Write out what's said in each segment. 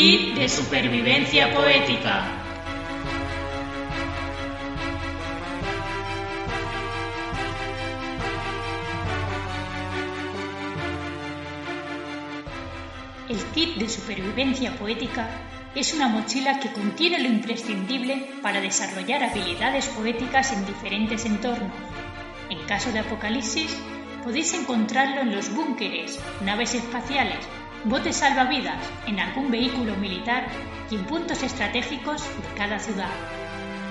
Kit de supervivencia poética. El kit de supervivencia poética es una mochila que contiene lo imprescindible para desarrollar habilidades poéticas en diferentes entornos. En caso de apocalipsis, podéis encontrarlo en los búnkeres, naves espaciales, botes salvavidas, en algún vehículo militar y en puntos estratégicos de cada ciudad.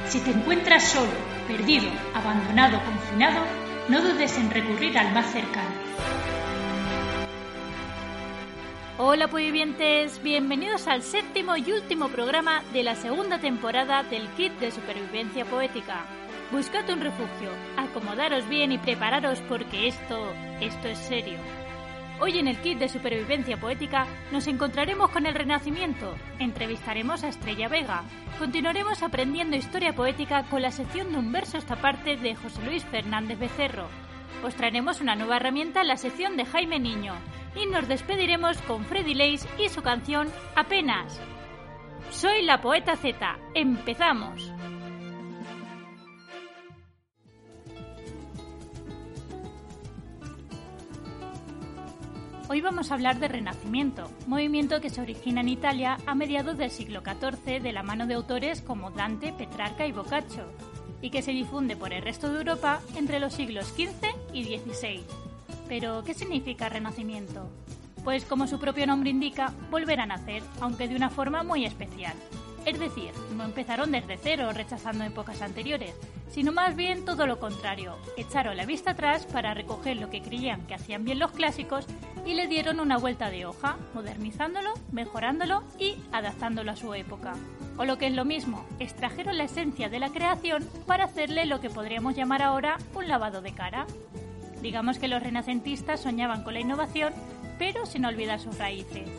Si te encuentras solo, perdido, abandonado, confinado, no dudes en recurrir al más cercano. Hola vivientes, bienvenidos al séptimo y último programa de la segunda temporada del kit de supervivencia poética. Buscad un refugio, acomodaros bien y prepararos porque esto, esto es serio. Hoy en el kit de supervivencia poética nos encontraremos con el Renacimiento, entrevistaremos a Estrella Vega, continuaremos aprendiendo historia poética con la sección de un verso esta parte de José Luis Fernández Becerro. Os traeremos una nueva herramienta en la sección de Jaime Niño y nos despediremos con Freddy Lace y su canción Apenas. Soy la poeta Z. Empezamos. Hoy vamos a hablar de Renacimiento, movimiento que se origina en Italia a mediados del siglo XIV de la mano de autores como Dante, Petrarca y Boccaccio, y que se difunde por el resto de Europa entre los siglos XV y XVI. Pero, ¿qué significa renacimiento? Pues como su propio nombre indica, volver a nacer, aunque de una forma muy especial. Es decir, no empezaron desde cero rechazando épocas anteriores, sino más bien todo lo contrario, echaron la vista atrás para recoger lo que creían que hacían bien los clásicos y le dieron una vuelta de hoja, modernizándolo, mejorándolo y adaptándolo a su época. O lo que es lo mismo, extrajeron la esencia de la creación para hacerle lo que podríamos llamar ahora un lavado de cara. Digamos que los renacentistas soñaban con la innovación, pero sin olvidar sus raíces.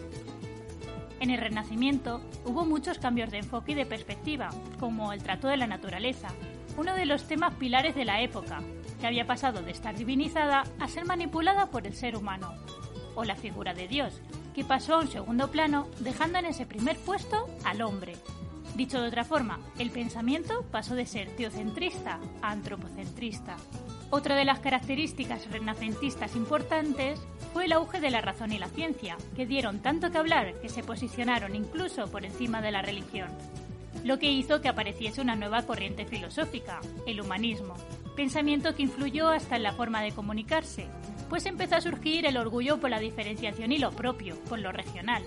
En el Renacimiento hubo muchos cambios de enfoque y de perspectiva, como el trato de la naturaleza, uno de los temas pilares de la época, que había pasado de estar divinizada a ser manipulada por el ser humano, o la figura de Dios, que pasó a un segundo plano, dejando en ese primer puesto al hombre. Dicho de otra forma, el pensamiento pasó de ser teocentrista a antropocentrista. Otra de las características renacentistas importantes fue el auge de la razón y la ciencia, que dieron tanto que hablar que se posicionaron incluso por encima de la religión, lo que hizo que apareciese una nueva corriente filosófica, el humanismo, pensamiento que influyó hasta en la forma de comunicarse, pues empezó a surgir el orgullo por la diferenciación y lo propio, por lo regional,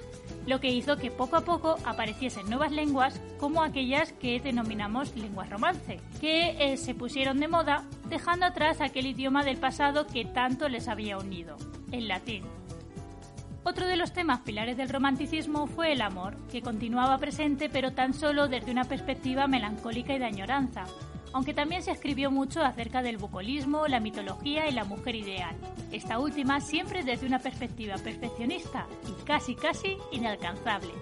lo que hizo que poco a poco apareciesen nuevas lenguas como aquellas que denominamos lenguas romance, que eh, se pusieron de moda dejando atrás aquel idioma del pasado que tanto les había unido, el latín. Otro de los temas pilares del romanticismo fue el amor, que continuaba presente pero tan solo desde una perspectiva melancólica y de añoranza, aunque también se escribió mucho acerca del bucolismo, la mitología y la mujer ideal, esta última siempre desde una perspectiva perfeccionista y casi casi inalcanzable.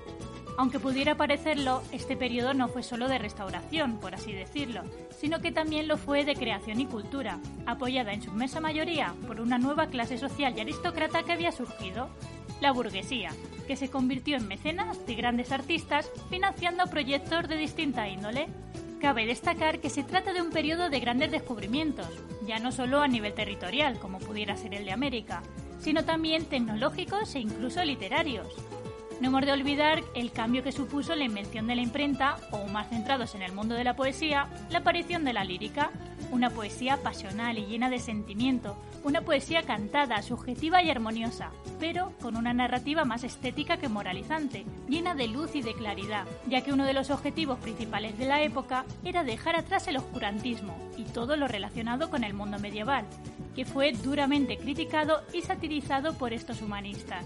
Aunque pudiera parecerlo, este periodo no fue solo de restauración, por así decirlo, sino que también lo fue de creación y cultura, apoyada en su inmensa mayoría por una nueva clase social y aristócrata que había surgido, la burguesía, que se convirtió en mecenas de grandes artistas financiando proyectos de distinta índole, Cabe destacar que se trata de un periodo de grandes descubrimientos, ya no solo a nivel territorial, como pudiera ser el de América, sino también tecnológicos e incluso literarios. No hemos de olvidar el cambio que supuso la invención de la imprenta, o más centrados en el mundo de la poesía, la aparición de la lírica, una poesía pasional y llena de sentimiento, una poesía cantada, subjetiva y armoniosa, pero con una narrativa más estética que moralizante, llena de luz y de claridad, ya que uno de los objetivos principales de la época era dejar atrás el oscurantismo y todo lo relacionado con el mundo medieval, que fue duramente criticado y satirizado por estos humanistas.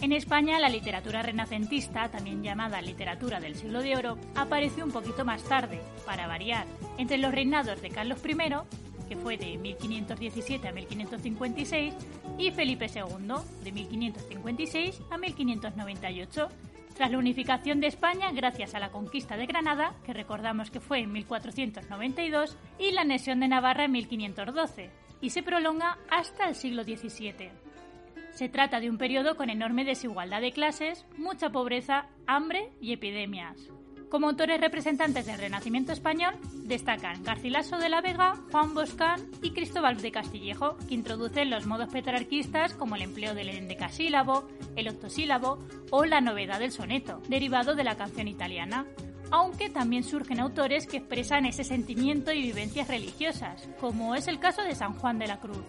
En España, la literatura renacentista, también llamada literatura del siglo de oro, apareció un poquito más tarde, para variar, entre los reinados de Carlos I que fue de 1517 a 1556, y Felipe II, de 1556 a 1598, tras la unificación de España gracias a la conquista de Granada, que recordamos que fue en 1492, y la anexión de Navarra en 1512, y se prolonga hasta el siglo XVII. Se trata de un periodo con enorme desigualdad de clases, mucha pobreza, hambre y epidemias. Como autores representantes del Renacimiento español destacan Garcilaso de la Vega, Juan Boscán y Cristóbal de Castillejo, que introducen los modos petrarquistas como el empleo del endecasílabo, el octosílabo o la novedad del soneto, derivado de la canción italiana. Aunque también surgen autores que expresan ese sentimiento y vivencias religiosas, como es el caso de San Juan de la Cruz.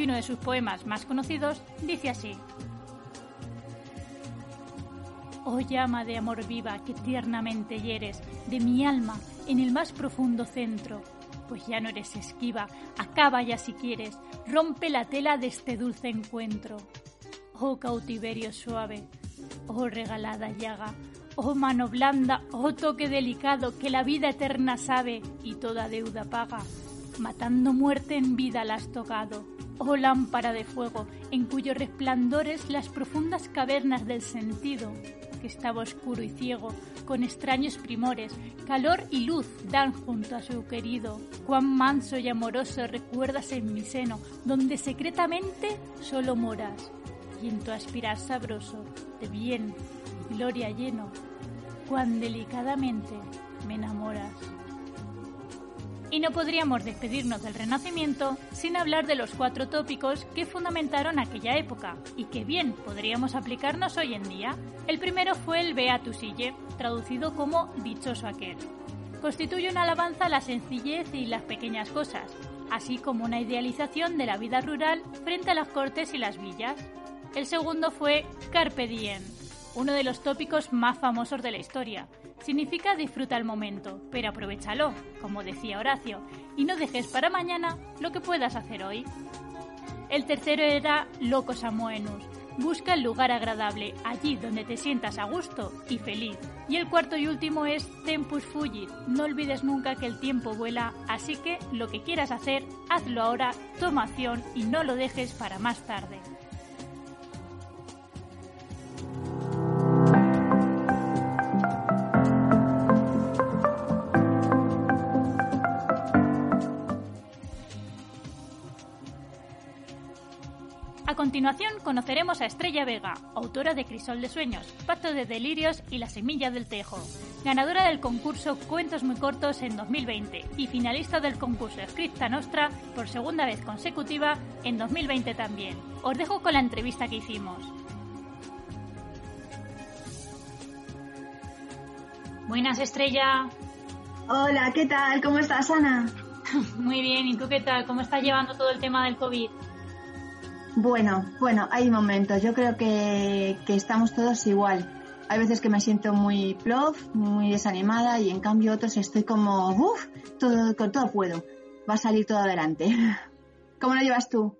Y uno de sus poemas más conocidos dice así: Oh llama de amor viva que tiernamente hieres de mi alma en el más profundo centro, pues ya no eres esquiva, acaba ya si quieres, rompe la tela de este dulce encuentro. Oh cautiverio suave, oh regalada llaga, oh mano blanda, oh toque delicado que la vida eterna sabe y toda deuda paga, matando muerte en vida la has tocado. Oh lámpara de fuego, en cuyos resplandores las profundas cavernas del sentido que estaba oscuro y ciego, con extraños primores, calor y luz dan junto a su querido. Cuán manso y amoroso recuerdas en mi seno, donde secretamente solo moras, y en tu aspirar sabroso, de bien y gloria lleno, cuán delicadamente me enamoras. Y no podríamos despedirnos del Renacimiento sin hablar de los cuatro tópicos que fundamentaron aquella época y que bien podríamos aplicarnos hoy en día. El primero fue el Beatus Ille, traducido como dichoso aquel. Constituye una alabanza a la sencillez y las pequeñas cosas, así como una idealización de la vida rural frente a las cortes y las villas. El segundo fue Carpe Diem, uno de los tópicos más famosos de la historia, Significa disfruta el momento, pero aprovechalo, como decía Horacio, y no dejes para mañana lo que puedas hacer hoy. El tercero era Locos Amoenus. Busca el lugar agradable, allí donde te sientas a gusto y feliz. Y el cuarto y último es Tempus Fugit. No olvides nunca que el tiempo vuela, así que lo que quieras hacer, hazlo ahora, toma acción y no lo dejes para más tarde. Continuación conoceremos a Estrella Vega, autora de Crisol de Sueños, Pacto de Delirios y La Semilla del Tejo, ganadora del concurso Cuentos Muy Cortos en 2020 y finalista del concurso Escrita Nostra por segunda vez consecutiva en 2020 también. Os dejo con la entrevista que hicimos. Buenas, Estrella. Hola, ¿qué tal? ¿Cómo estás, Ana? Muy bien, ¿y tú qué tal? ¿Cómo estás llevando todo el tema del COVID? Bueno, bueno, hay momentos. Yo creo que, estamos todos igual. Hay veces que me siento muy plof, muy desanimada y en cambio otros estoy como, uff, todo, con todo puedo. Va a salir todo adelante. ¿Cómo lo llevas tú?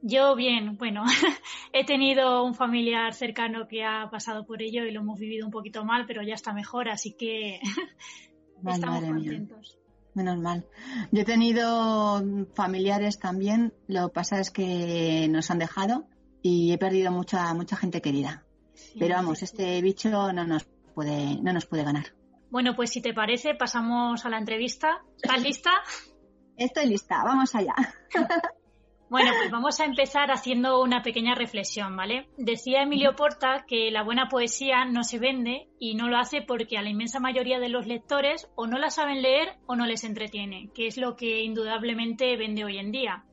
Yo bien, bueno, he tenido un familiar cercano que ha pasado por ello y lo hemos vivido un poquito mal, pero ya está mejor, así que estamos contentos menos mal. Yo he tenido familiares también, lo que pasa es que nos han dejado y he perdido mucha mucha gente querida. Pero vamos, este bicho no nos puede no nos puede ganar. Bueno, pues si te parece, pasamos a la entrevista. ¿Estás lista? Estoy lista, vamos allá. Bueno, pues vamos a empezar haciendo una pequeña reflexión, ¿vale? Decía Emilio Porta que la buena poesía no se vende y no lo hace porque a la inmensa mayoría de los lectores o no la saben leer o no les entretiene, que es lo que indudablemente vende hoy en día.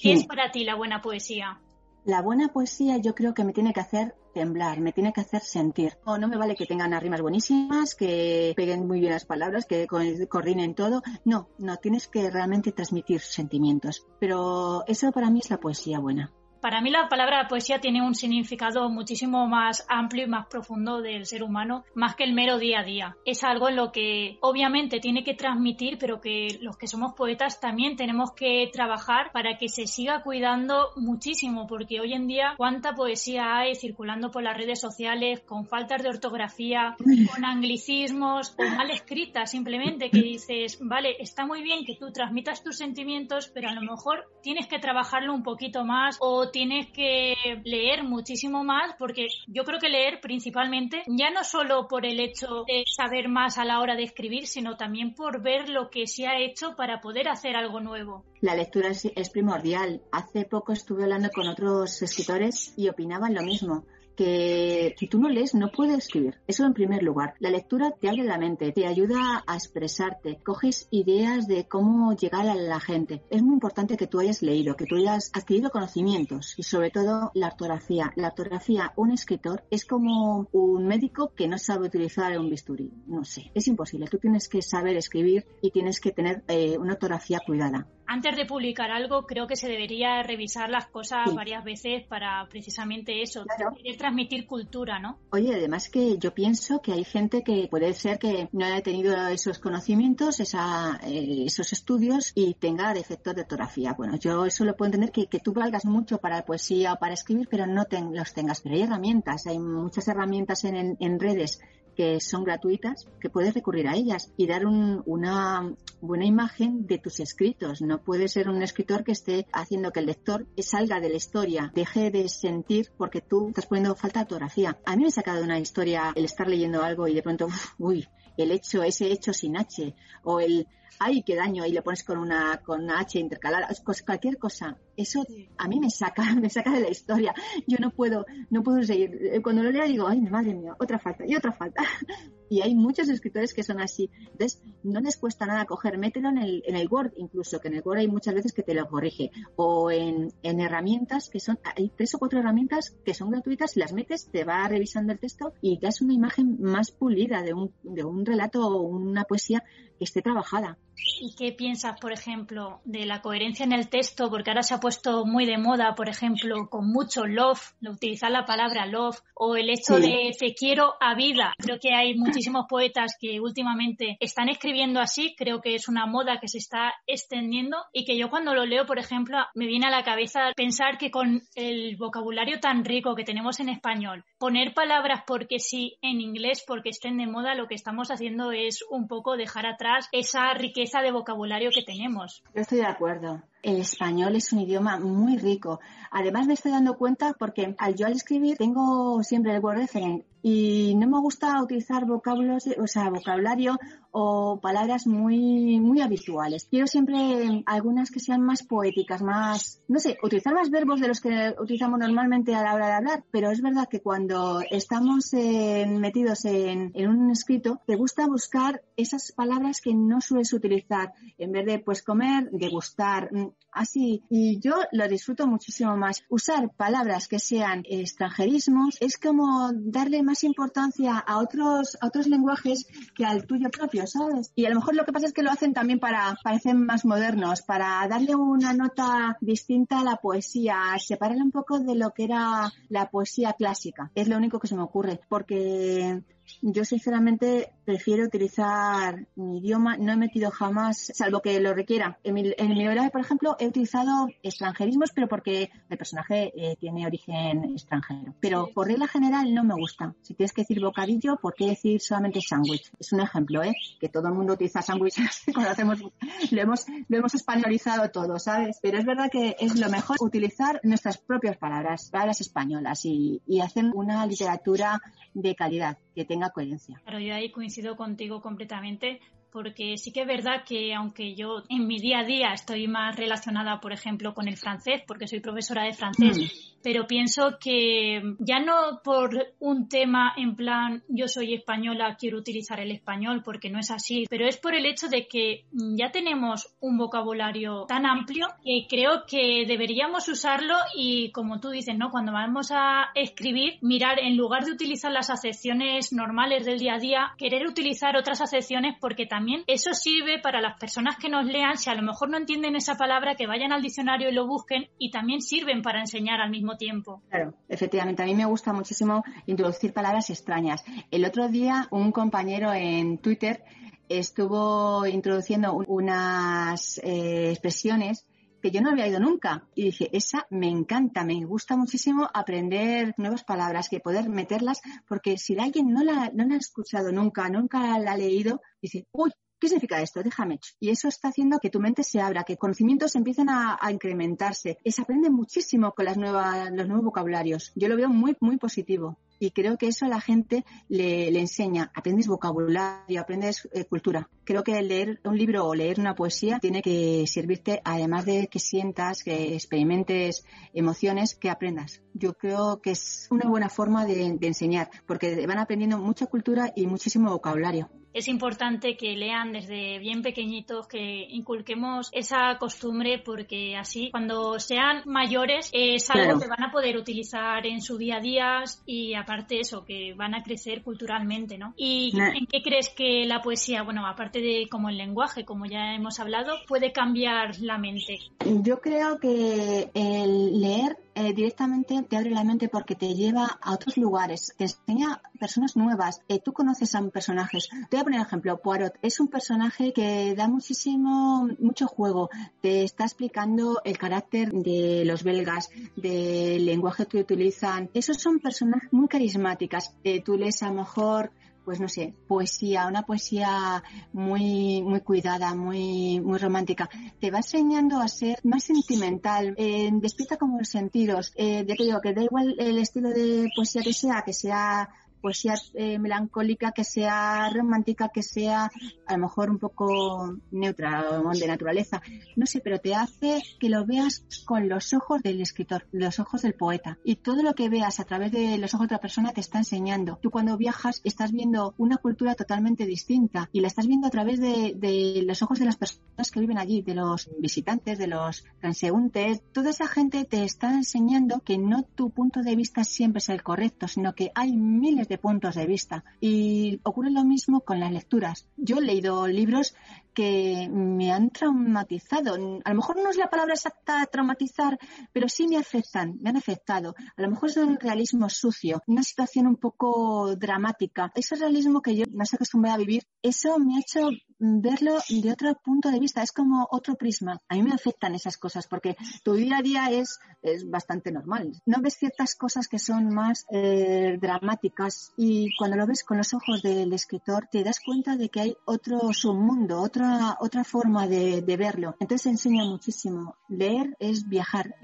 ¿Qué es para ti la buena poesía? La buena poesía yo creo que me tiene que hacer temblar, me tiene que hacer sentir. O no me vale que tengan rimas buenísimas, que peguen muy bien las palabras, que coordinen todo. No, no, tienes que realmente transmitir sentimientos. Pero eso para mí es la poesía buena. Para mí la palabra poesía tiene un significado muchísimo más amplio y más profundo del ser humano, más que el mero día a día. Es algo en lo que obviamente tiene que transmitir, pero que los que somos poetas también tenemos que trabajar para que se siga cuidando muchísimo, porque hoy en día cuánta poesía hay circulando por las redes sociales con faltas de ortografía, con anglicismos o mal escritas, simplemente que dices, vale, está muy bien que tú transmitas tus sentimientos, pero a lo mejor tienes que trabajarlo un poquito más o tienes que leer muchísimo más porque yo creo que leer principalmente, ya no solo por el hecho de saber más a la hora de escribir, sino también por ver lo que se ha hecho para poder hacer algo nuevo. La lectura es, es primordial. Hace poco estuve hablando con otros escritores y opinaban lo mismo que si tú no lees no puedes escribir. Eso en primer lugar. La lectura te abre la mente, te ayuda a expresarte, coges ideas de cómo llegar a la gente. Es muy importante que tú hayas leído, que tú hayas adquirido conocimientos y sobre todo la ortografía. La ortografía, un escritor es como un médico que no sabe utilizar un bisturí. No sé, es imposible. Tú tienes que saber escribir y tienes que tener eh, una ortografía cuidada antes de publicar algo, creo que se debería revisar las cosas varias veces para precisamente eso, querer transmitir cultura, ¿no? Oye, además que yo pienso que hay gente que puede ser que no haya tenido esos conocimientos, esa, eh, esos estudios y tenga defectos de ortografía. Bueno, yo eso lo puedo entender que, que tú valgas mucho para poesía o para escribir, pero no los tengas. Pero hay herramientas, hay muchas herramientas en, en redes que son gratuitas, que puedes recurrir a ellas y dar una buena imagen de tus escritos. No puede ser un escritor que esté haciendo que el lector salga de la historia, deje de sentir porque tú estás poniendo falta de ortografía. A mí me ha sacado una historia el estar leyendo algo y de pronto, uy, el hecho, ese hecho sin H, o el ay, qué daño, y le pones con una, con H intercalada, cualquier cosa. Eso a mí me saca, me saca de la historia. Yo no puedo, no puedo seguir. Eh, cuando lo leo digo, ay, madre mía, otra falta y otra falta. Y hay muchos escritores que son así. Entonces, no les cuesta nada coger, mételo en el, en el Word, incluso, que en el Word hay muchas veces que te lo corrige. O en, en herramientas que son, hay tres o cuatro herramientas que son gratuitas, las metes, te va revisando el texto y das una imagen más pulida de un, de un relato o una poesía esté trabajada. ¿Y qué piensas, por ejemplo, de la coherencia en el texto? Porque ahora se ha puesto muy de moda, por ejemplo, con mucho love, utilizar la palabra love, o el hecho de te quiero a vida. Creo que hay muchísimos poetas que últimamente están escribiendo así, creo que es una moda que se está extendiendo y que yo cuando lo leo, por ejemplo, me viene a la cabeza pensar que con el vocabulario tan rico que tenemos en español, poner palabras porque sí en inglés porque estén de moda, lo que estamos haciendo es un poco dejar atrás esa riqueza de vocabulario que tenemos. Yo estoy de acuerdo. El español es un idioma muy rico. Además me estoy dando cuenta porque al yo al escribir tengo siempre el word reference y no me gusta utilizar vocablos, o sea, vocabulario o palabras muy muy habituales. Quiero siempre algunas que sean más poéticas, más, no sé, utilizar más verbos de los que utilizamos normalmente a la hora de hablar, pero es verdad que cuando estamos metidos en, en un escrito, te gusta buscar esas palabras que no sueles utilizar en vez de pues comer, degustar, así. Y yo lo disfruto muchísimo más. Usar palabras que sean extranjerismos es como darle más importancia a otros, a otros lenguajes que al tuyo propio, ¿sabes? Y a lo mejor lo que pasa es que lo hacen también para parecer más modernos, para darle una nota distinta a la poesía, separarle un poco de lo que era la poesía clásica. Es lo único que se me ocurre, porque yo sinceramente prefiero utilizar mi idioma. No he metido jamás, salvo que lo requiera. En mi, en mi por ejemplo, he utilizado extranjerismos, pero porque el personaje eh, tiene origen extranjero. Pero por regla general no me gusta. Si tienes que decir bocadillo, ¿por qué decir solamente sándwich? Es un ejemplo, ¿eh? Que todo el mundo utiliza sándwich cuando hacemos, lo hemos, lo hemos españolizado todo, ¿sabes? Pero es verdad que es lo mejor utilizar nuestras propias palabras, palabras españolas y, y hacer una literatura de calidad que tenga coherencia. Pero yo ahí coincido contigo completamente porque sí que es verdad que aunque yo en mi día a día estoy más relacionada, por ejemplo, con el francés, porque soy profesora de francés, mm. pero pienso que ya no por un tema en plan yo soy española, quiero utilizar el español, porque no es así, pero es por el hecho de que ya tenemos un vocabulario tan amplio que creo que deberíamos usarlo y como tú dices, ¿no? Cuando vamos a escribir, mirar en lugar de utilizar las acepciones normales del día a día, querer utilizar otras acepciones porque también eso sirve para las personas que nos lean, si a lo mejor no entienden esa palabra, que vayan al diccionario y lo busquen y también sirven para enseñar al mismo tiempo. Claro, efectivamente, a mí me gusta muchísimo introducir palabras extrañas. El otro día un compañero en Twitter estuvo introduciendo unas eh, expresiones que yo no había oído nunca. Y dije, esa me encanta, me gusta muchísimo aprender nuevas palabras, que poder meterlas, porque si alguien no la, no la ha escuchado nunca, nunca la ha leído, dice, uy, ¿qué significa esto? Déjame. Y eso está haciendo que tu mente se abra, que conocimientos empiecen a, incrementarse. se aprende muchísimo con las nuevas, los nuevos vocabularios. Yo lo veo muy, muy positivo y creo que eso a la gente le, enseña. Aprendes vocabulario, aprendes eh, cultura. Creo que leer un libro o leer una poesía tiene que servirte, además de que sientas, que experimentes emociones, que aprendas. Yo creo que es una buena forma de enseñar, porque van aprendiendo mucha cultura y muchísimo vocabulario es importante que lean desde bien pequeñitos, que inculquemos esa costumbre porque así cuando sean mayores es algo que van a poder utilizar en su día a día y aparte eso, que van a crecer culturalmente, ¿no? ¿Y en qué crees que la poesía, bueno, aparte de como el lenguaje, como ya hemos hablado, puede cambiar la mente? Yo creo que el leer eh, directamente te abre la mente porque te lleva a otros lugares, te enseña personas nuevas. Eh, tú conoces a personajes. Te voy a poner ejemplo. Poirot es un personaje que da muchísimo, mucho juego. Te está explicando el carácter de los belgas, del lenguaje que utilizan. Esos son personas muy carismáticas. Eh, tú lees a lo mejor pues no sé, poesía, una poesía muy, muy cuidada, muy, muy romántica, te va enseñando a ser más sentimental, eh, despierta como los sentidos. Eh, te digo que da igual el estilo de poesía que sea, que sea poesía eh, melancólica, que sea romántica, que sea a lo mejor un poco neutra o de naturaleza. No sé, pero te hace que lo veas con los ojos del escritor, los ojos del poeta. Y todo lo que veas a través de los ojos de otra persona te está enseñando. Tú cuando viajas estás viendo una cultura totalmente distinta y la estás viendo a través de, de los ojos de las personas que viven allí, de los visitantes, de los transeúntes. Toda esa gente te está enseñando que no tu punto de vista siempre es el correcto, sino que hay miles de puntos de vista. Y ocurre lo mismo con las lecturas. Yo he leído libros que me han traumatizado. A lo mejor no es la palabra exacta traumatizar, pero sí me afectan, me han afectado. A lo mejor es un realismo sucio, una situación un poco dramática. Ese realismo que yo me estoy acostumbrada a vivir, eso me ha hecho verlo de otro punto de vista, es como otro prisma. A mí me afectan esas cosas porque tu día a día es, es bastante normal. No ves ciertas cosas que son más eh, dramáticas y cuando lo ves con los ojos del escritor te das cuenta de que hay otro submundo, otra, otra forma de, verlo. Entonces enseña muchísimo. Leer es viajar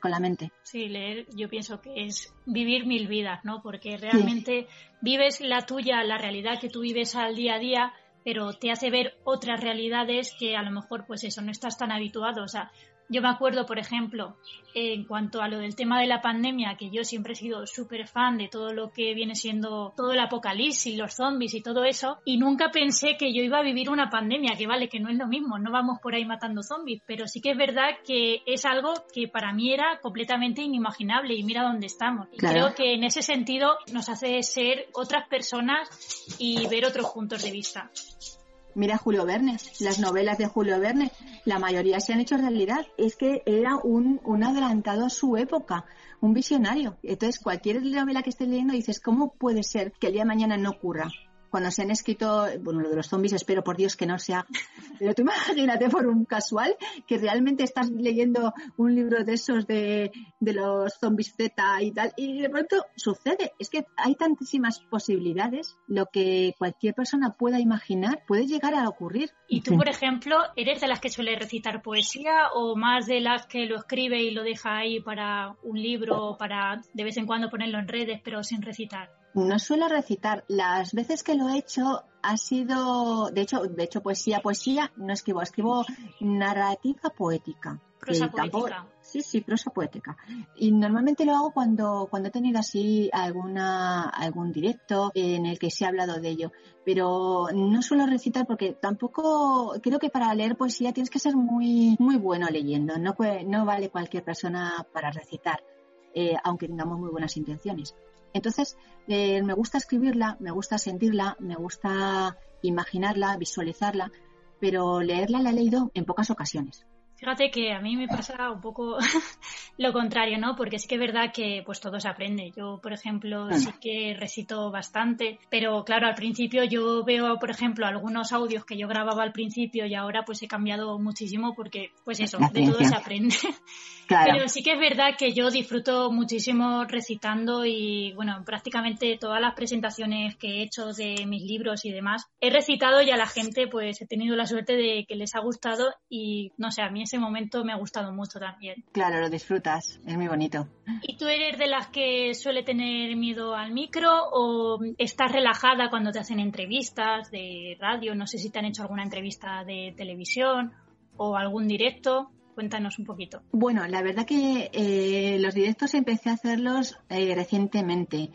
con la mente. Sí, leer yo pienso que es vivir mil vidas, ¿no? Porque realmente vives la tuya, la realidad que tú vives al día a día pero te hace ver otras realidades que a lo mejor, pues eso, no estás tan habituado. O sea, yo me acuerdo, por ejemplo, en cuanto a lo del tema de la pandemia, que yo siempre he sido súper fan de todo lo que viene siendo todo el apocalipsis, los zombies y todo eso, y nunca pensé que yo iba a vivir una pandemia, que vale, que no es lo mismo, no vamos por ahí matando zombies, pero sí que es verdad que es algo que para mí era completamente inimaginable y mira dónde estamos. Y creo que en ese sentido nos hace ser otras personas y ver otros puntos de vista. Mira Julio Verne, las novelas de Julio Verne, la mayoría se han hecho realidad. Es que era un, un adelantado a su época, un visionario. Entonces, cualquier novela que estés leyendo dices, ¿cómo puede ser que el día de mañana no ocurra? Cuando se han escrito, bueno, lo de los zombies espero por Dios que no sea, pero tú imagínate por un casual que realmente estás leyendo un libro de esos de, de los zombies Z y tal, y de pronto sucede. Es que hay tantísimas posibilidades, lo que cualquier persona pueda imaginar puede llegar a ocurrir. ¿Y tú, por ejemplo, eres de las que suele recitar poesía o más de las que lo escribe y lo deja ahí para un libro o para de vez en cuando ponerlo en redes pero sin recitar? No suelo recitar. Las veces que lo he hecho ha sido, de hecho, de hecho poesía, poesía, no escribo, escribo narrativa poética. Prosa poética. sí, sí, prosa poética. Y normalmente lo hago cuando, cuando he tenido así alguna, algún directo en el que se ha hablado de ello. Pero no suelo recitar porque tampoco, creo que para leer poesía tienes que ser muy, muy bueno leyendo. No, no vale cualquier persona para recitar, eh, aunque tengamos muy buenas intenciones. Entonces, eh, me gusta escribirla, me gusta sentirla, me gusta imaginarla, visualizarla, pero leerla la he leído en pocas ocasiones. Fíjate que a mí me pasa un poco lo contrario, ¿no? Porque sí que es verdad que pues todo se aprende. Yo, por ejemplo, sí que recito bastante, pero claro, al principio yo veo, por ejemplo, algunos audios que yo grababa al principio y ahora pues he cambiado muchísimo porque pues eso, de todo se aprende. Pero sí que es verdad que yo disfruto muchísimo recitando y, bueno, prácticamente todas las presentaciones que he hecho de mis libros y demás, he recitado y a la gente pues he tenido la suerte de que les ha gustado y, no sé, a mí ese momento me ha gustado mucho también. Claro, lo disfrutas, es muy bonito. ¿Y tú eres de las que suele tener miedo al micro o estás relajada cuando te hacen entrevistas de radio? No sé si te han hecho alguna entrevista de televisión o algún directo. Cuéntanos un poquito. Bueno, la verdad que eh, los directos empecé a hacerlos eh, recientemente.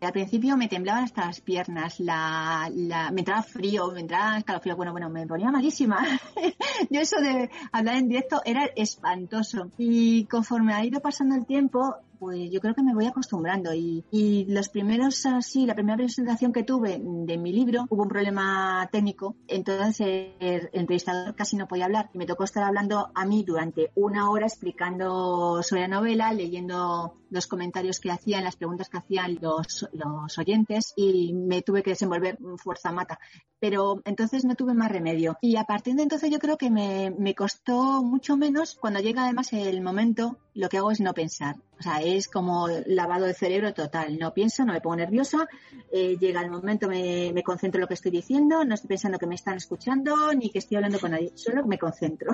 Al principio me temblaban hasta las piernas, la, me entraba frío, me entraba escalofrío, bueno, bueno, me ponía malísima. Yo eso de hablar en directo era espantoso. Y conforme ha ido pasando el tiempo, pues yo creo que me voy acostumbrando. Y, y los primeros, así, la primera presentación que tuve de mi libro, hubo un problema técnico, entonces el, entrevistador casi no podía hablar. Y me tocó estar hablando a mí durante una hora explicando sobre la novela, leyendo los comentarios que hacían, las preguntas que hacían los, los oyentes y me tuve que desenvolver fuerza mata. Pero entonces no tuve más remedio. Y a partir de entonces yo creo que me, me costó mucho menos cuando llega además el momento, lo que hago es no pensar. O sea, es como lavado de cerebro total. No pienso, no me pongo nerviosa. Eh, llega el momento, me, me, concentro en lo que estoy diciendo. No estoy pensando que me están escuchando ni que estoy hablando con nadie. Solo me concentro.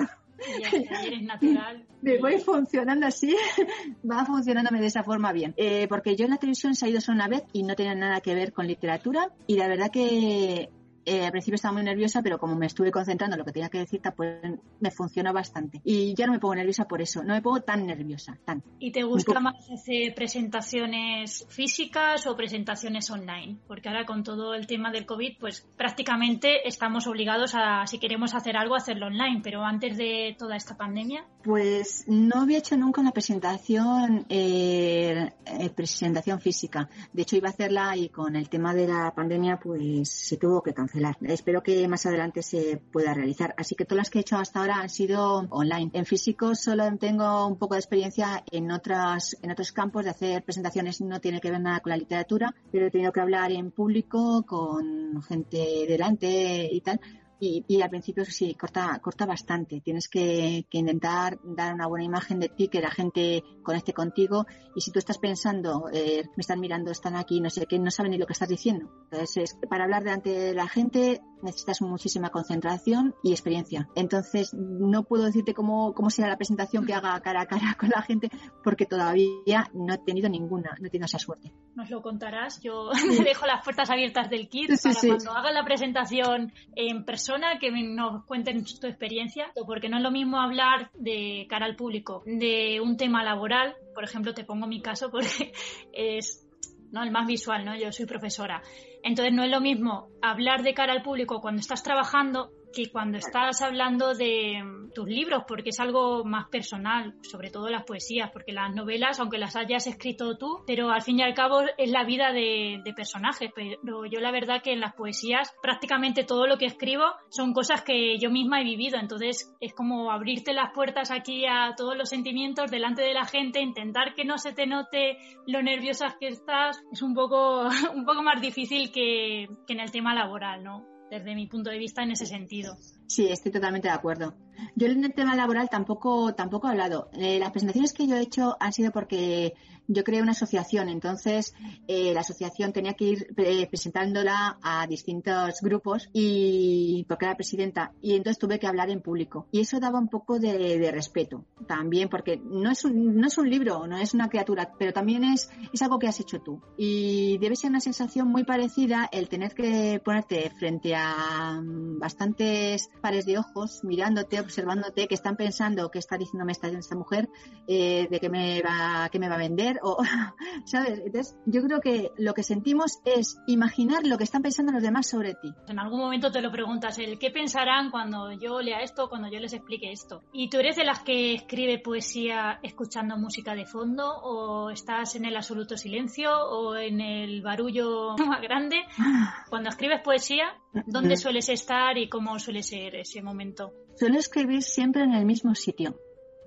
Ya, eres natural. me voy funcionando así. Va funcionándome de esa forma bien. Eh, porque yo en la televisión he ido solo una vez y no tenía nada que ver con literatura. Y la verdad que eh, al principio estaba muy nerviosa, pero como me estuve concentrando en lo que tenía que decir, pues me funcionó bastante. Y ya no me pongo nerviosa por eso, no me pongo tan nerviosa, tan. ¿Y te gusta más hacer presentaciones físicas o presentaciones online? Porque ahora con todo el tema del COVID, pues prácticamente estamos obligados a, si queremos hacer algo, hacerlo online, pero antes de toda esta pandemia. Pues no había hecho nunca una presentación, eh, eh, presentación física. De hecho, iba a hacerla y con el tema de la pandemia, pues se tuvo que cancelar Espero que más adelante se pueda realizar. Así que todas las que he hecho hasta ahora han sido online. En físico solo tengo un poco de experiencia en otras, en otros campos de hacer presentaciones. No tiene que ver nada con la literatura, pero he tenido que hablar en público con gente delante y tal y, al principio sí, corta, corta bastante. Tienes que, intentar dar una buena imagen de ti, que la gente conecte contigo. Y si tú estás pensando, eh, me están mirando, están aquí, no sé qué, no saben ni lo que estás diciendo. Entonces, para hablar delante de la gente necesitas muchísima concentración y experiencia. Entonces, no puedo decirte cómo, cómo será la presentación que haga cara a cara con la gente, porque todavía no he tenido ninguna, no he tenido esa suerte. Nos lo contarás. Yo me dejo las puertas abiertas del kit para cuando haga la presentación en persona que nos cuenten tu experiencia, porque no es lo mismo hablar de cara al público de un tema laboral, por ejemplo, te pongo mi caso porque es ¿no? el más visual, ¿no? Yo soy profesora. Entonces no es lo mismo hablar de cara al público cuando estás trabajando que cuando estás hablando de tus libros, porque es algo más personal, sobre todo las poesías, porque las novelas, aunque las hayas escrito tú, pero al fin y al cabo es la vida de, personajes. Pero yo la verdad que en las poesías prácticamente todo lo que escribo son cosas que yo misma he vivido, entonces es como abrirte las puertas aquí a todos los sentimientos delante de la gente, intentar que no se te note lo nerviosas que estás, es un poco, un poco más difícil que, que en el tema laboral, ¿no? Desde mi punto de vista en ese sentido. Sí, estoy totalmente de acuerdo. Yo en el tema laboral tampoco, tampoco he hablado. Eh, las presentaciones que yo he hecho han sido porque yo creé una asociación, entonces eh, la asociación tenía que ir eh, presentándola a distintos grupos y porque era presidenta y entonces tuve que hablar en público y eso daba un poco de, respeto también porque no es un, no es un libro, no es una criatura, pero también es, es algo que has hecho tú y debe ser una sensación muy parecida el tener que ponerte frente a bastantes pares de ojos mirándote, observándote, que están pensando que está diciéndome esta, esta mujer, eh, de que me va, que me va a vender o, ¿sabes? Entonces, yo creo que lo que sentimos es imaginar lo que están pensando los demás sobre ti. En algún momento te lo preguntas, el qué pensarán cuando yo lea esto, cuando yo les explique esto. ¿Y tú eres de las que escribe poesía escuchando música de fondo o estás en el absoluto silencio o en el barullo más grande? Cuando escribes poesía, ¿dónde sueles estar y cómo suele ser ese momento? Suelo escribir siempre en el mismo sitio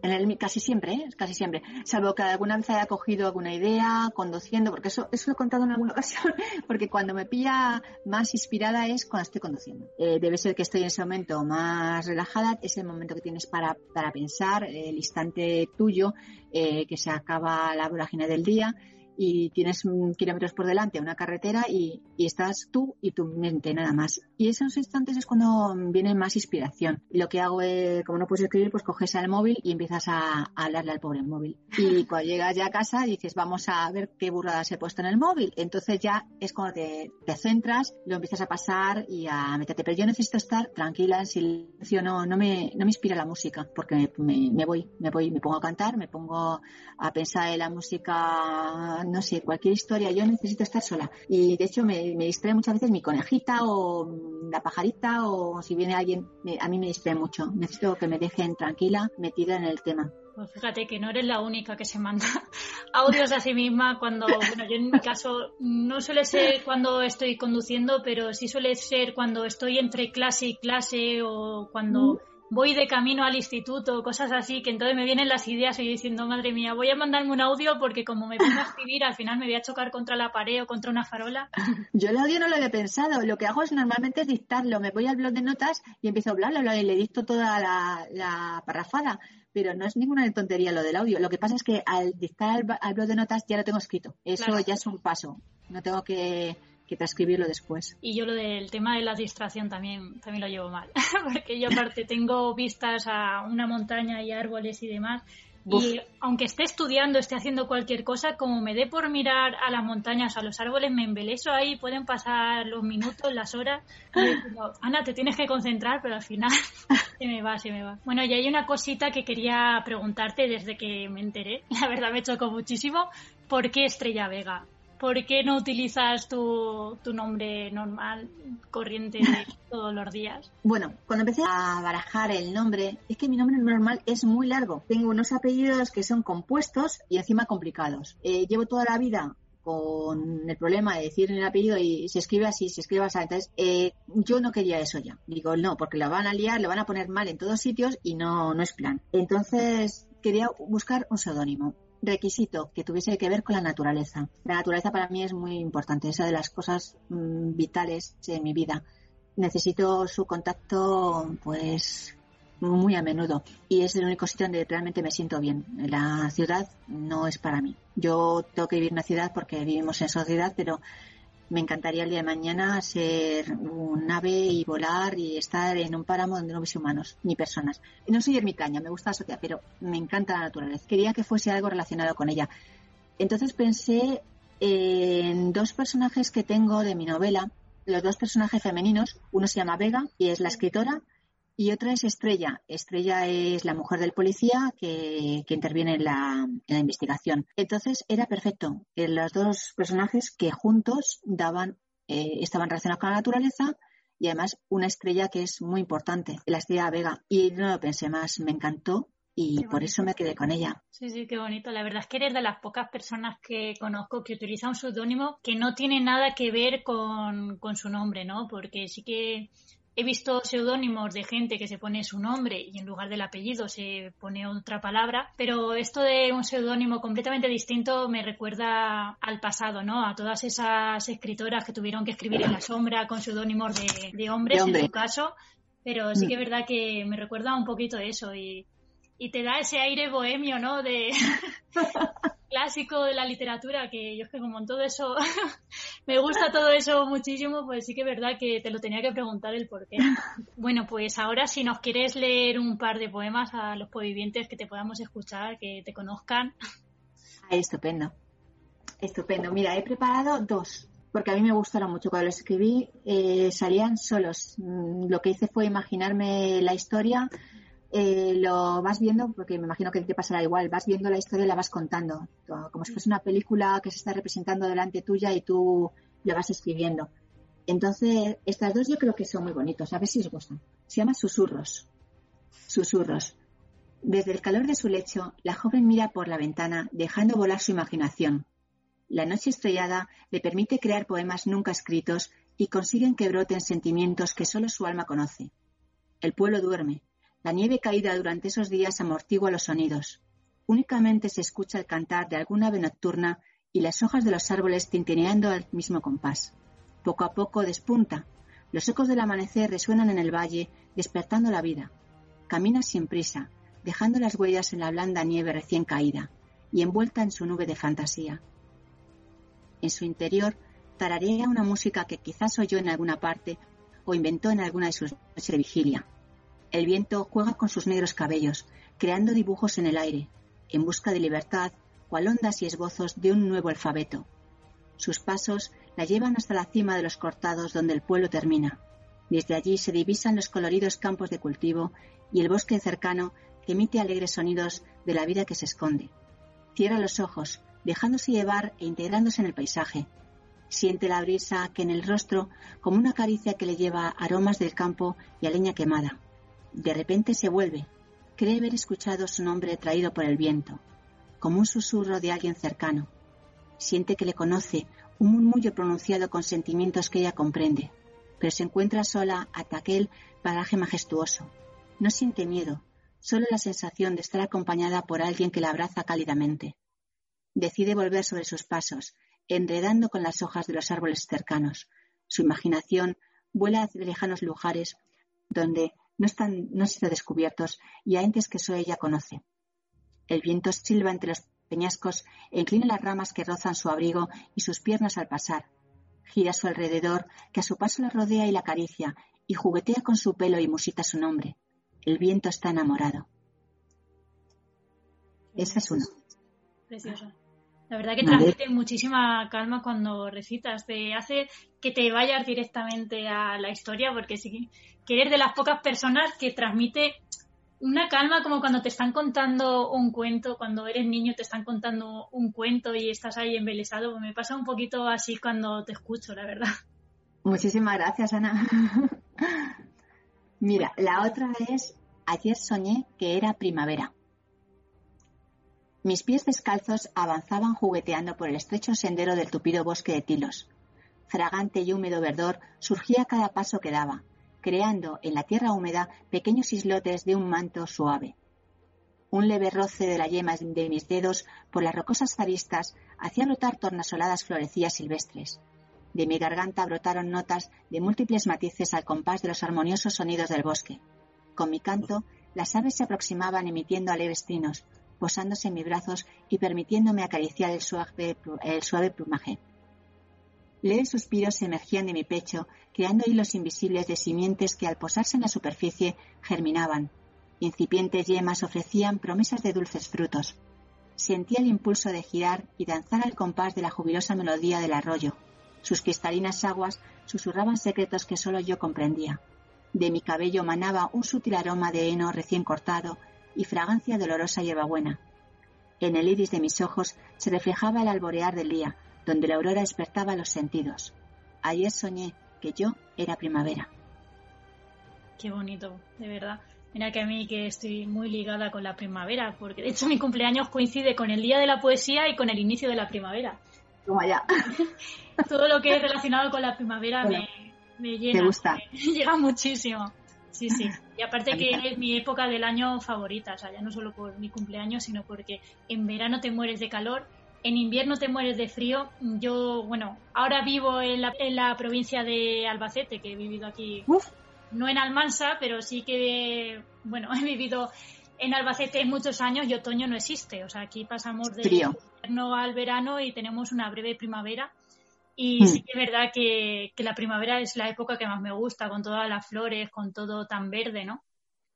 En el, casi siempre, ¿eh? casi siempre. Salvo que alguna vez haya cogido alguna idea conduciendo, porque eso, eso lo he contado en alguna ocasión, porque cuando me pilla más inspirada es cuando estoy conduciendo. Eh, debe ser que estoy en ese momento más relajada, es el momento que tienes para, para pensar, el instante tuyo, eh, que se acaba la vorágine del día y tienes kilómetros por delante una carretera y, estás tú y tu mente nada más. Y esos instantes es cuando viene más inspiración. Lo que hago es, como no puedes escribir, pues coges al móvil y empiezas a, hablarle al pobre móvil. Y cuando llegas ya a casa dices, vamos a ver qué burradas he puesto en el móvil. Entonces ya es cuando te, centras, lo empiezas a pasar y a meterte. Pero yo necesito estar tranquila, en silencio, no, no, me, no me inspira la música, porque me, me voy, me voy, me pongo a cantar, me pongo a pensar en la música no sé, cualquier historia, yo necesito estar sola. Y de hecho me, distrae muchas veces mi conejita o la pajarita o si viene alguien, a mí me distrae mucho. Necesito que me dejen tranquila, metida en el tema. Pues fíjate que no eres la única que se manda audios a sí misma cuando, bueno, yo en mi caso no suele ser cuando estoy conduciendo, pero sí suele ser cuando estoy entre clase y clase o cuando... Voy de camino al instituto, cosas así, que entonces me vienen las ideas y yo diciendo, madre mía, voy a mandarme un audio porque como me pongo a escribir, al final me voy a chocar contra la pared o contra una farola. Yo el audio no lo he pensado, lo que hago es normalmente es dictarlo, me voy al blog de notas y empiezo a hablarlo y le dicto toda la, parrafada pero no es ninguna tontería lo del audio. Lo que pasa es que al dictar al, blog de notas ya lo tengo escrito. Eso ya es un paso. No tengo que que transcribirlo después. Y yo lo del tema de la distracción también, también lo llevo mal, porque yo aparte tengo vistas a una montaña y árboles y demás, y aunque esté estudiando, esté haciendo cualquier cosa, como me dé por mirar a las montañas, a los árboles, me embeleso ahí, pueden pasar los minutos, las horas. Ana, te tienes que concentrar, pero al final se me va, se me va. Bueno, y hay una cosita que quería preguntarte desde que me enteré. La verdad me chocó muchísimo. ¿Por qué Estrella Vega? ¿Por qué no utilizas tu, nombre normal, corriente de todos los días? Bueno, cuando empecé a barajar el nombre, es que mi nombre normal es muy largo. Tengo unos apellidos que son compuestos y encima complicados. Eh, llevo toda la vida con el problema de decir el apellido y se escribe así, se escribe así. Entonces, eh, yo no quería eso ya. Digo, no, porque lo van a liar, lo van a poner mal en todos sitios y no, no es plan. Entonces, quería buscar un seudónimo requisito que tuviese que ver con la naturaleza. La naturaleza para mí es muy importante, es una de las cosas mm, vitales en mi vida. Necesito su contacto, pues, muy a menudo. Y es el único sitio donde realmente me siento bien. La ciudad no es para mí. Yo tengo que vivir en una ciudad porque vivimos en sociedad, pero me encantaría el día de mañana ser un ave y volar y estar en un páramo donde no hubiese humanos ni personas. No soy ermitaña, me gusta la sociedad, pero me encanta la naturaleza. Quería que fuese algo relacionado con ella. Entonces pensé en dos personajes que tengo de mi novela, los dos personajes femeninos. Uno se llama Vega y es la escritora y otra es Estrella. Estrella es la mujer del policía que, interviene en la, investigación. Entonces era perfecto. Los dos personajes que juntos daban, eh, estaban relacionados con la naturaleza y además una estrella que es muy importante, la estrella Vega. Y no lo pensé más, me encantó y por eso me quedé con ella. Sí, sí, qué bonito. La verdad es que eres de las pocas personas que conozco que utilizan un seudónimo que no tiene nada que ver con, con, su nombre, ¿no? Porque sí que He visto seudónimos de gente que se pone su nombre y en lugar del apellido se pone otra palabra, pero esto de un seudónimo completamente distinto me recuerda al pasado, ¿no? A todas esas escritoras que tuvieron que escribir en la sombra con seudónimos de, hombres, en su caso, pero sí que es mm. verdad que me recuerda un poquito eso y, y te da ese aire bohemio, ¿no? De clásico de la literatura, que yo es que como en todo eso, me gusta todo eso muchísimo, pues sí que es verdad que te lo tenía que preguntar el por qué. Bueno, pues ahora si nos quieres leer un par de poemas a los povivientes que te podamos escuchar, que te conozcan. estupendo. Estupendo. Mira, he preparado dos porque a mí me gustaron mucho. Cuando los escribí, eh, salían solos. Mm, lo que hice fue imaginarme la historia eh, lo vas viendo, porque me imagino que te pasará igual, vas viendo la historia y la vas contando, como si fuese una película que se está representando delante tuya y tú la vas escribiendo. Entonces, estas dos yo creo que son muy bonitos, a ver si os gustan. Se llama Susurros. Susurros. Desde el calor de su lecho, la joven mira por la ventana, dejando volar su imaginación. La noche estrellada le permite crear poemas nunca escritos y consiguen que broten sentimientos que solo su alma conoce. El pueblo duerme, La nieve caída durante esos días amortigua los sonidos. Únicamente se escucha el cantar de alguna ave nocturna y las hojas de los árboles tintineando al mismo compás. Poco a poco despunta. Los ecos del amanecer resuenan en el valle, despertando la vida. Camina sin prisa, dejando las huellas en la blanda nieve recién caída y envuelta en su nube de fantasía. En su interior tararea una música que quizás oyó en alguna parte o inventó en alguna de sus noches de vigilia. El viento juega con sus negros cabellos, creando dibujos en el aire, en busca de libertad, cual ondas y esbozos de un nuevo alfabeto. Sus pasos la llevan hasta la cima de los cortados donde el pueblo termina. Desde allí se divisan los coloridos campos de cultivo y el bosque cercano que emite alegres sonidos de la vida que se esconde. Cierra los ojos, dejándose llevar e integrándose en el paisaje. Siente la brisa que en el rostro como una caricia que le lleva aromas del campo y a leña quemada. De repente se vuelve. Cree haber escuchado su nombre traído por el viento, como un susurro de alguien cercano. Siente que le conoce, un murmullo pronunciado con sentimientos que ella comprende, pero se encuentra sola ante aquel paraje majestuoso. No siente miedo, solo la sensación de estar acompañada por alguien que la abraza cálidamente. Decide volver sobre sus pasos, enredando con las hojas de los árboles cercanos. Su imaginación vuela hacia lejanos lugares donde no están, no han sido descubiertos y a entes que solo ella conoce. El viento silba entre los peñascos e inclina las ramas que rozan su abrigo y sus piernas al pasar. Gira a su alrededor, que a su paso la rodea y la acaricia, y juguetea con su pelo y musita su nombre. El viento está enamorado. Ese es uno. Precioso. La verdad que transmite muchísima calma cuando recitas. Te hace que te vayas directamente a la historia, porque sí que eres de las pocas personas que transmite una calma como cuando te están contando un cuento, cuando eres niño te están contando un cuento y estás ahí embelesado. Me pasa un poquito así cuando te escucho, la verdad. Muchísimas gracias, Ana. Mira, la otra es Ayer soñé que era primavera. Mis pies descalzos avanzaban jugueteando por el estrecho sendero del tupido bosque de tilos. Fragante y húmedo verdor surgía a cada paso que daba, creando en la tierra húmeda pequeños islotes de un manto suave. Un leve roce de la yema de mis dedos por las rocosas zaristas hacía brotar tornasoladas florecillas silvestres. De mi garganta brotaron notas de múltiples matices al compás de los armoniosos sonidos del bosque. Con mi canto, las aves se aproximaban emitiendo alegres trinos, posándose en mis brazos y permitiéndome acariciar el suave, plumaje. Leves suspiros se emergían de mi pecho, creando hilos invisibles de simientes que al posarse en la superficie germinaban. Incipientes yemas ofrecían promesas de dulces frutos. Sentía el impulso de girar y danzar al compás de la jubilosa melodía del arroyo. Sus cristalinas aguas susurraban secretos que solo yo comprendía. De mi cabello manaba un sutil aroma de heno recién cortado y fragancia dolorosa hierbabuena. En el iris de mis ojos se reflejaba el alborear del día, donde la aurora despertaba los sentidos. Ayer soñé que yo era primavera. Qué bonito, de verdad. Mira que a mí que estoy muy ligada con la primavera, porque de hecho mi cumpleaños coincide con el día de la poesía y con el inicio de la primavera. Toma ya. Todo lo que es relacionado con la primavera me, me llena. ¿Te gusta? Me llega muchísimo. Sí, sí. Y aparte que es mi época del año favorita, o sea, ya no solo por mi cumpleaños, sino porque en verano te mueres de calor, en invierno te mueres de frío. Yo, bueno, ahora vivo en la, en la provincia de Albacete, que he vivido aquí, no en Almansa, pero sí que, bueno, he vivido en Albacete muchos años y otoño no existe. O sea, aquí pasamos de invierno al verano y tenemos una breve primavera y hmm. sí que es verdad que, la primavera es la época que más me gusta, con todas las flores, con todo tan verde, ¿no?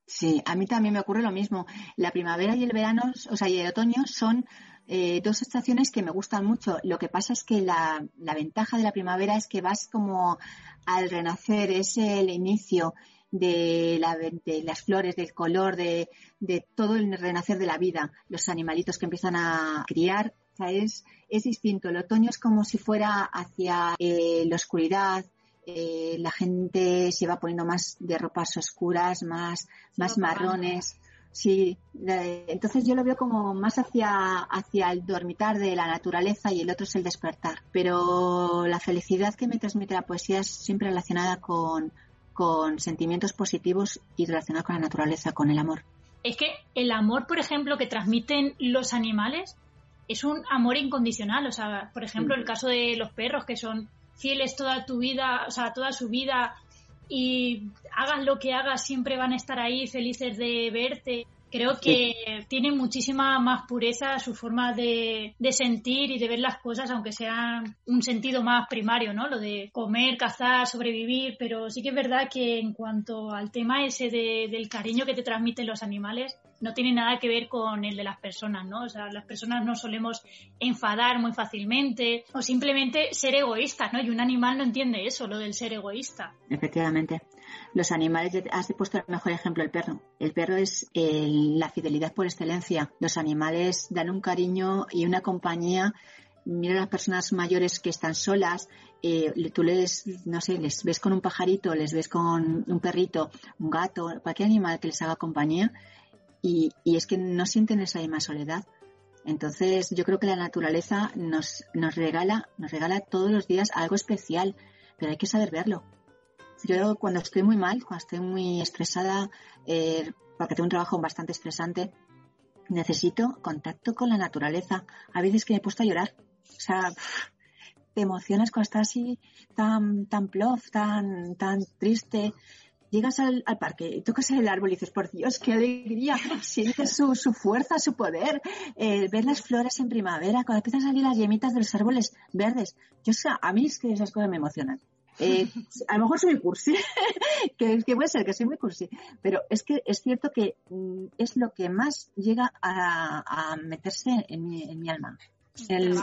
Sí, a mí también me ocurre lo mismo. La primavera y el verano, o sea, y el otoño son eh, dos estaciones que me gustan mucho. Lo que pasa es que la, la, ventaja de la primavera es que vas como al renacer, es el inicio de, la, de las flores, del color, de, de, todo el renacer de la vida. Los animalitos que empiezan a criar, es, es distinto. El otoño es como si fuera hacia eh, la oscuridad, eh, la gente se va poniendo más de ropas oscuras, más, más marrones. Sí, entonces yo lo veo como más hacia, hacia el dormitar de la naturaleza y el otro es el despertar. Pero la felicidad que me transmite la poesía es siempre relacionada con, con sentimientos positivos y relacionados con la naturaleza, con el amor. Es que el amor, por ejemplo, que transmiten los animales es un amor incondicional. O sea, por ejemplo, el caso de los perros que son fieles toda tu vida, o sea, toda su vida y hagas lo que hagas, siempre van a estar ahí felices de verte. Creo que tiene muchísima más pureza su forma de, sentir y de ver las cosas, aunque sea un sentido más primario, ¿no? Lo de comer, cazar, sobrevivir, pero sí que es verdad que en cuanto al tema ese del cariño que te transmiten los animales, no tiene nada que ver con el de las personas, ¿no? O sea, las personas no solemos enfadar muy fácilmente o simplemente ser egoístas, ¿no? Y un animal no entiende eso, lo del ser egoísta. Efectivamente. Los animales, has puesto el mejor ejemplo, el perro. El perro es la fidelidad por excelencia. Los animales dan un cariño y una compañía mira a las personas mayores que están solas, eh, tú les, no sé, les ves con un pajarito, les ves con un perrito, un gato, cualquier animal que les haga compañía y, es que no sienten esa misma soledad. Entonces, yo creo que la naturaleza nos, nos regala, nos regala todos los días algo especial, pero hay que saber verlo. Yo cuando estoy muy mal, cuando estoy muy estresada, eh, porque tengo un trabajo bastante estresante, necesito contacto con la naturaleza. A veces que me he puesto a llorar. O sea, te emocionas cuando estás así tan, tan plof, tan, tan triste llegas al, parque, tocas el árbol y dices, por Dios, qué alegría, sientes su, su fuerza, su poder, eh, ver las flores en primavera, cuando empiezan a salir las yemitas de los árboles verdes. Yo, a mí es que esas cosas me emocionan. Eh, a lo mejor soy muy cursi, que, que, puede ser que soy muy cursi, pero es que es cierto que mm, es lo que más llega a, meterse en mi, en mi alma. El,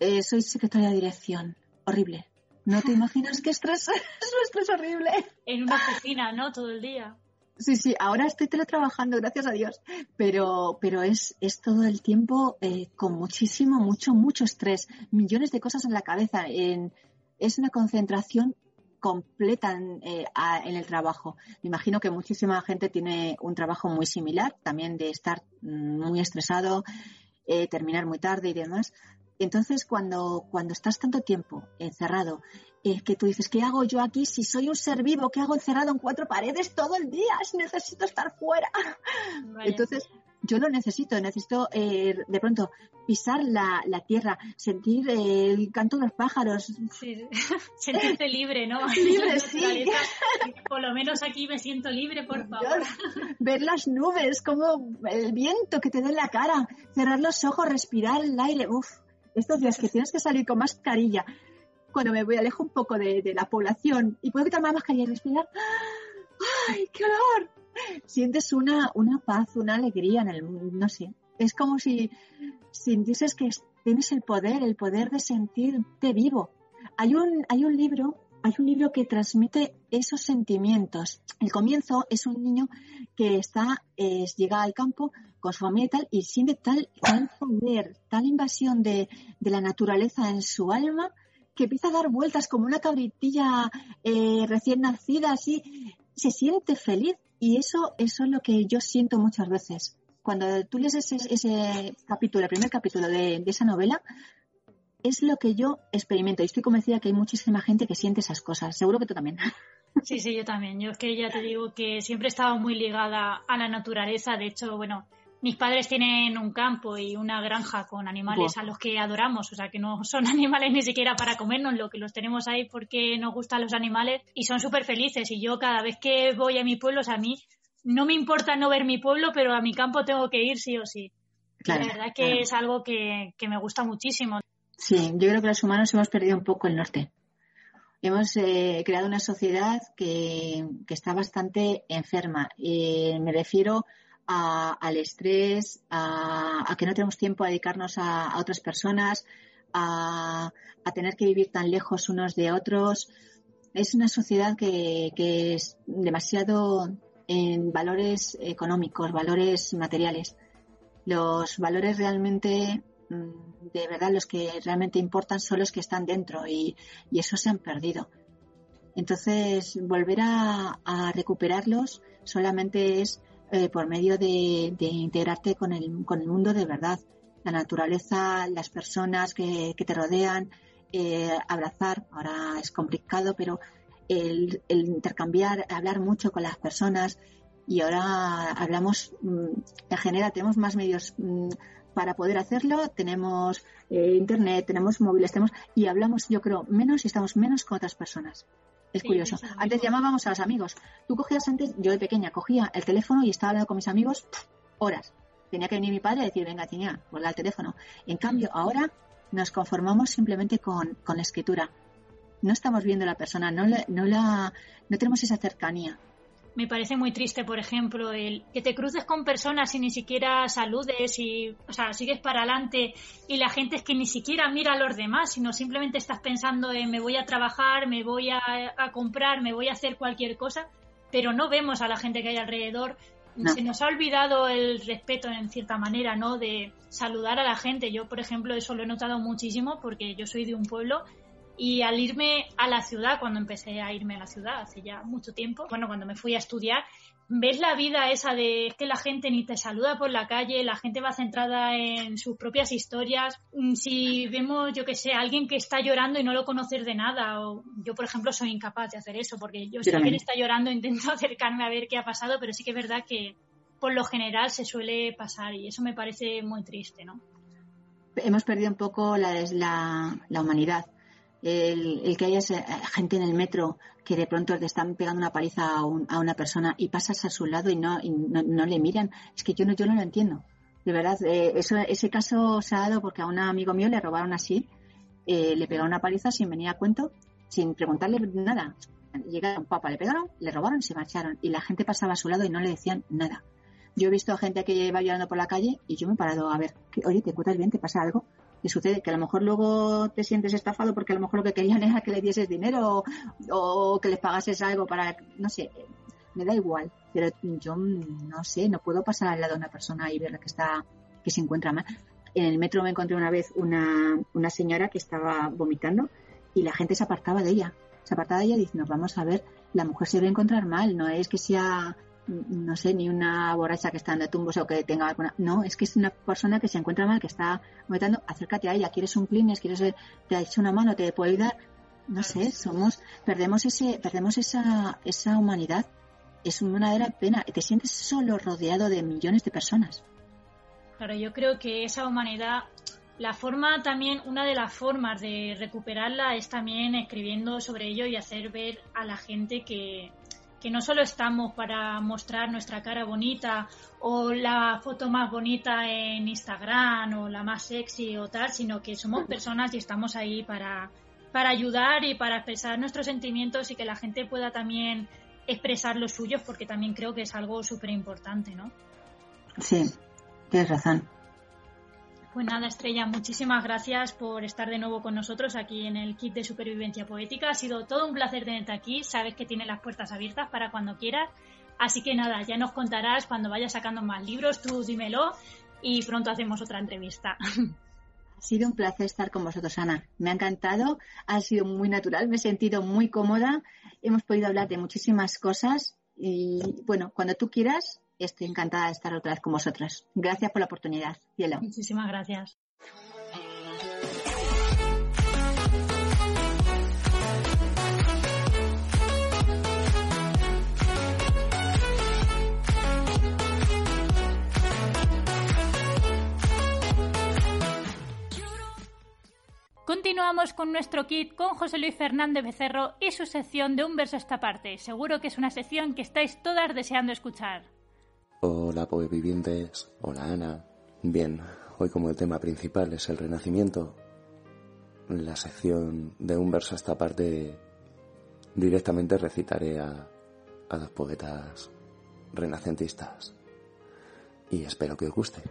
eh, soy secretaria de dirección, horrible. No te imaginas qué estrés, es un estrés horrible. En una oficina, ¿no? Todo el día. Sí, sí, ahora estoy teletrabajando, gracias a Dios, pero, pero es, es todo el tiempo eh, con muchísimo, mucho, mucho estrés, millones de cosas en la cabeza, en, es una concentración completa en, eh, en, el trabajo. Me imagino que muchísima gente tiene un trabajo muy similar, también de estar mm, muy estresado, eh, terminar muy tarde y demás, entonces, cuando, cuando estás tanto tiempo encerrado, eh, que tú dices, ¿qué hago yo aquí si soy un ser vivo? ¿Qué hago encerrado en cuatro paredes todo el día? Necesito estar fuera. Entonces, yo lo necesito, necesito eh, de pronto pisar la, tierra, sentir el canto de los pájaros. Sí, sentirte libre, ¿no? Libre, sí. Por lo menos aquí me siento libre, por favor. Ver las nubes, como el viento que te da en la cara, cerrar los ojos, respirar el aire, uf estos días que tienes que salir con mascarilla, cuando me voy alejo un poco de, la población y puedo quitarme la mascarilla y respirar, ¡ay, qué olor! Sientes una, una paz, una alegría en el no sé. Es como si sintieses que tienes el poder, el poder de sentirte vivo. Hay un, hay un libro hay un libro que transmite esos sentimientos. El comienzo es un niño que está, llega al campo con su familia y tal, y siente tal, tal poder, tal invasión de, la naturaleza en su alma, que empieza a dar vueltas como una cabritilla eh, recién nacida, así, se siente feliz. Y eso es lo que yo siento muchas veces. Cuando tú lees ese, capítulo, el primer capítulo de esa novela, es lo que yo experimento y estoy convencida que hay muchísima gente que siente esas cosas. Seguro que tú también. Sí, sí, yo también. Yo es que ya te digo que siempre he estado muy ligada a la naturaleza. De hecho, bueno, mis padres tienen un campo y una granja con animales a los que adoramos, o sea que no son animales ni siquiera para comernos, lo que los tenemos ahí porque nos gustan los animales y son súper felices. Y yo cada vez que voy a mi pueblo, o sea, a mí no me importa no ver mi pueblo, pero a mi campo tengo que ir sí o sí. la verdad que es algo que, que me gusta muchísimo. Sí, yo creo que los humanos hemos perdido un poco el norte. Hemos eh, creado una sociedad que, está bastante enferma. me refiero al estrés, a, que no tenemos tiempo a dedicarnos a, otras personas, a, tener que vivir tan lejos unos de otros. Es una sociedad que, es demasiado en valores económicos, valores materiales. Los valores realmente de verdad los que realmente importan son los que están dentro y, y eso se han perdido. Entonces, volver a, recuperarlos solamente es eh, por medio de, integrarte con el, con el mundo de verdad. La naturaleza, las personas que, te rodean, eh, abrazar, ahora es complicado, pero el, intercambiar, hablar mucho con las personas y ahora hablamos, mm, en general tenemos más medios mm, para poder hacerlo, tenemos eh, internet, tenemos móviles, tenemos y hablamos, yo creo, menos y estamos menos con otras personas. Es curioso. Antes llamábamos a los amigos. Tú cogías antes, yo de pequeña cogía el teléfono y estaba hablando con mis amigos horas. Tenía que venir mi padre y decir, venga, tenía, vuelve al teléfono. En cambio, ahora nos conformamos simplemente con, con la escritura. No estamos viendo a la persona, no, no, la, no tenemos esa cercanía. Me parece muy triste, por ejemplo, el que te cruces con personas y ni siquiera saludes y, o sea, sigues para adelante y la gente es que ni siquiera mira a los demás, sino simplemente estás pensando en me voy a trabajar, me voy a, a comprar, me voy a hacer cualquier cosa, pero no vemos a la gente que hay alrededor se nos ha olvidado el respeto en cierta manera, ¿no? De saludar a la gente. Yo, por ejemplo, eso lo he notado muchísimo porque yo soy de un pueblo y al irme a la ciudad, cuando empecé a irme a la ciudad hace ya mucho tiempo, bueno, cuando me fui a estudiar, ves la vida esa de que la gente ni te saluda por la calle, la gente va centrada en sus propias historias. Mm, si vemos, yo que sé, alguien que está llorando y no lo conoces de nada, o yo, por ejemplo, soy incapaz de hacer eso, porque yo si alguien está llorando intento acercarme a ver qué ha pasado, pero sí que es verdad que por lo general se suele pasar y eso me parece muy triste, ¿no? Hemos perdido un poco la, la humanidad el, que haya gente en el metro que de pronto te están pegando una paliza a, una persona y pasas a su lado y no, no, le miran, es que yo no, yo no lo entiendo. De verdad, eh, eso, ese caso se ha dado porque a un amigo mío le robaron así, eh, le pegaron una paliza sin venir a cuento, sin preguntarle nada. Llegaron, papá, le pegaron, le robaron y se marcharon. Y la gente pasaba a su lado y no le decían nada. Yo he visto a gente que iba llorando por la calle y yo me he parado a ver, oye, ¿te encuentras bien? ¿Te pasa algo? Y sucede que a lo mejor luego te sientes estafado porque a lo mejor lo que querían era que le dieses dinero o, que les pagases algo para, no sé, me da igual, pero yo no sé, no puedo pasar al lado de una persona y ver que está, que se encuentra mal. En el metro me encontré una vez una, una señora que estaba vomitando y la gente se apartaba de ella, se apartaba de ella diciendo, vamos a ver, la mujer se debe encontrar mal, no es que sea no sé, ni una borracha que está de tumbos o que tenga alguna. No, es que es una persona que se encuentra mal, que está vomitando, acércate a ella, quieres un clines, quieres, te ha hecho una mano, te puede ayudar. No sé, somos, perdemos ese, perdemos esa, esa humanidad. Es una verdadera pena. Te sientes solo rodeado de millones de personas. Claro, yo creo que esa humanidad, la forma también, una de las formas de recuperarla es también escribiendo sobre ello y hacer ver a la gente que, que no solo estamos para mostrar nuestra cara bonita o la foto más bonita en Instagram o la más sexy o tal, sino que somos personas y estamos ahí para, para ayudar y para expresar nuestros sentimientos y que la gente pueda también expresar los suyos, porque también creo que es algo súper importante, ¿no? Sí, tienes razón. Pues nada, Estrella, muchísimas gracias por estar de nuevo con nosotros aquí en el kit de supervivencia poética. Ha sido todo un placer tenerte aquí. Sabes que tienes las puertas abiertas para cuando quieras. Así que nada, ya nos contarás cuando vayas sacando más libros, tú dímelo y pronto hacemos otra entrevista. Ha sido un placer estar con vosotros, Ana. Me ha encantado, ha sido muy natural, me he sentido muy cómoda. Hemos podido hablar de muchísimas cosas y bueno, cuando tú quieras, estoy encantada de estar otra vez con vosotras. Gracias por la oportunidad, cielo. Muchísimas gracias. Continuamos con nuestro kit con José Luis Fernández Becerro y su sección de un verso esta parte. Seguro que es una sección que estáis todas deseando escuchar. Hola vivientes, hola Ana. Bien, hoy como el tema principal es el renacimiento, la sección de un verso a esta parte directamente recitaré a, a dos poetas renacentistas y espero que os guste.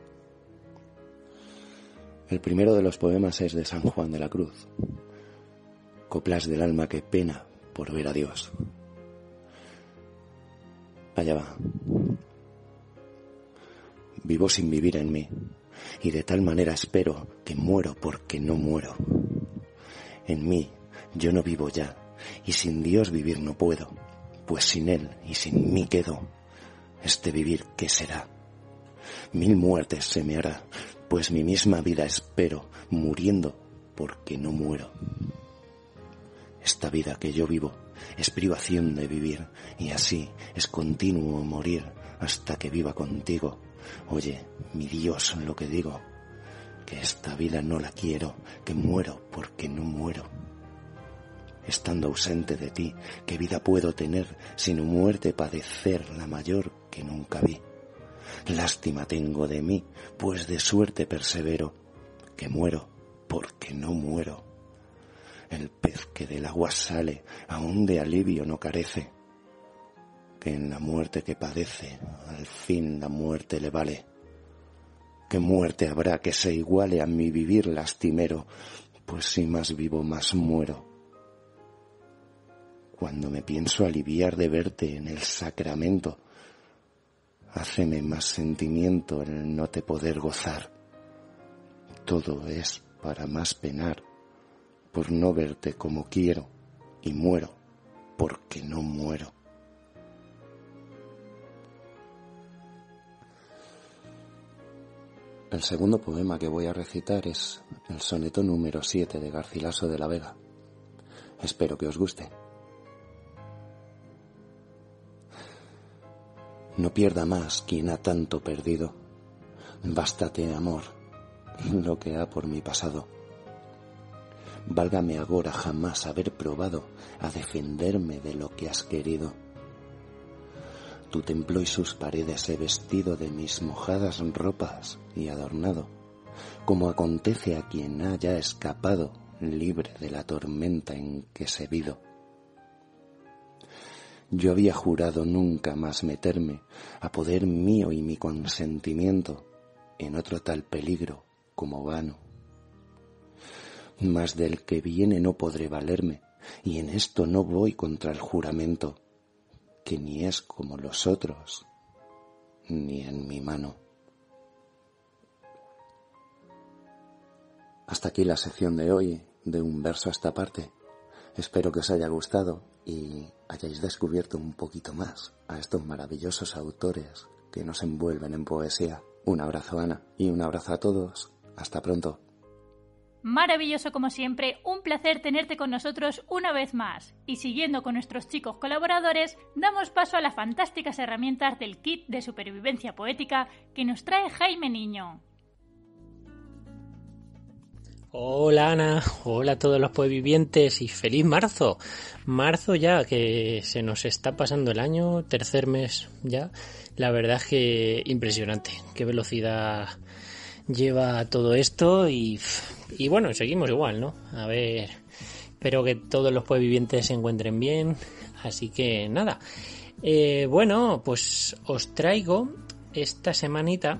El primero de los poemas es de San Juan de la Cruz, coplas del alma que pena por ver a Dios. Allá va. Vivo sin vivir en mí, y de tal manera espero que muero porque no muero. En mí yo no vivo ya, y sin Dios vivir no puedo, pues sin Él y sin mí quedo. Este vivir, ¿qué será? Mil muertes se me hará, pues mi misma vida espero, muriendo porque no muero. Esta vida que yo vivo es privación de vivir y así es continuo morir hasta que viva contigo. Oye, mi Dios, lo que digo, que esta vida no la quiero, que muero porque no muero. Estando ausente de ti, ¿qué vida puedo tener sino muerte padecer la mayor que nunca vi? Lástima tengo de mí, pues de suerte persevero, que muero porque no muero. El pez que del agua sale aún de alivio no carece, que en la muerte que padece al fin la muerte le vale. ¿Qué muerte habrá que se iguale a mi vivir lastimero? Pues si más vivo más muero. Cuando me pienso aliviar de verte en el sacramento, Háceme más sentimiento el no te poder gozar. Todo es para más penar, por no verte como quiero, y muero porque no muero. El segundo poema que voy a recitar es el soneto número 7 de Garcilaso de la Vega. Espero que os guste. No pierda más quien ha tanto perdido. Bástate, amor, lo que ha por mi pasado. Válgame ahora jamás haber probado a defenderme de lo que has querido. Tu templo y sus paredes he vestido de mis mojadas ropas y adornado, como acontece a quien haya escapado libre de la tormenta en que se vido yo había jurado nunca más meterme a poder mío y mi consentimiento en otro tal peligro como vano. Mas del que viene no podré valerme, y en esto no voy contra el juramento, que ni es como los otros, ni en mi mano. Hasta aquí la sección de hoy, de un verso a esta parte. Espero que os haya gustado y hayáis descubierto un poquito más a estos maravillosos autores que nos envuelven en poesía. Un abrazo Ana y un abrazo a todos. Hasta pronto. Maravilloso como siempre, un placer tenerte con nosotros una vez más. Y siguiendo con nuestros chicos colaboradores, damos paso a las fantásticas herramientas del kit de supervivencia poética que nos trae Jaime Niño. Hola Ana, hola a todos los vivientes y feliz marzo. Marzo ya, que se nos está pasando el año, tercer mes ya. La verdad es que impresionante, qué velocidad lleva todo esto y, y bueno, seguimos igual, ¿no? A ver, espero que todos los vivientes se encuentren bien. Así que nada, eh, bueno, pues os traigo esta semanita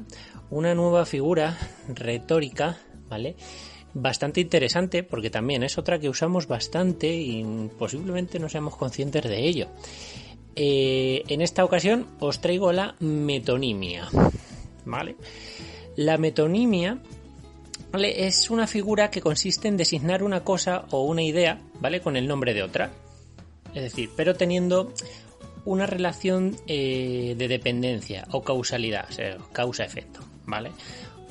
una nueva figura retórica, ¿vale? bastante interesante porque también es otra que usamos bastante y posiblemente no seamos conscientes de ello. Eh, en esta ocasión os traigo la metonimia. ¿Vale? La metonimia es una figura que consiste en designar una cosa o una idea ¿vale? con el nombre de otra. Es decir, pero teniendo una relación eh, de dependencia o causalidad, o sea, causa-efecto. ¿Vale?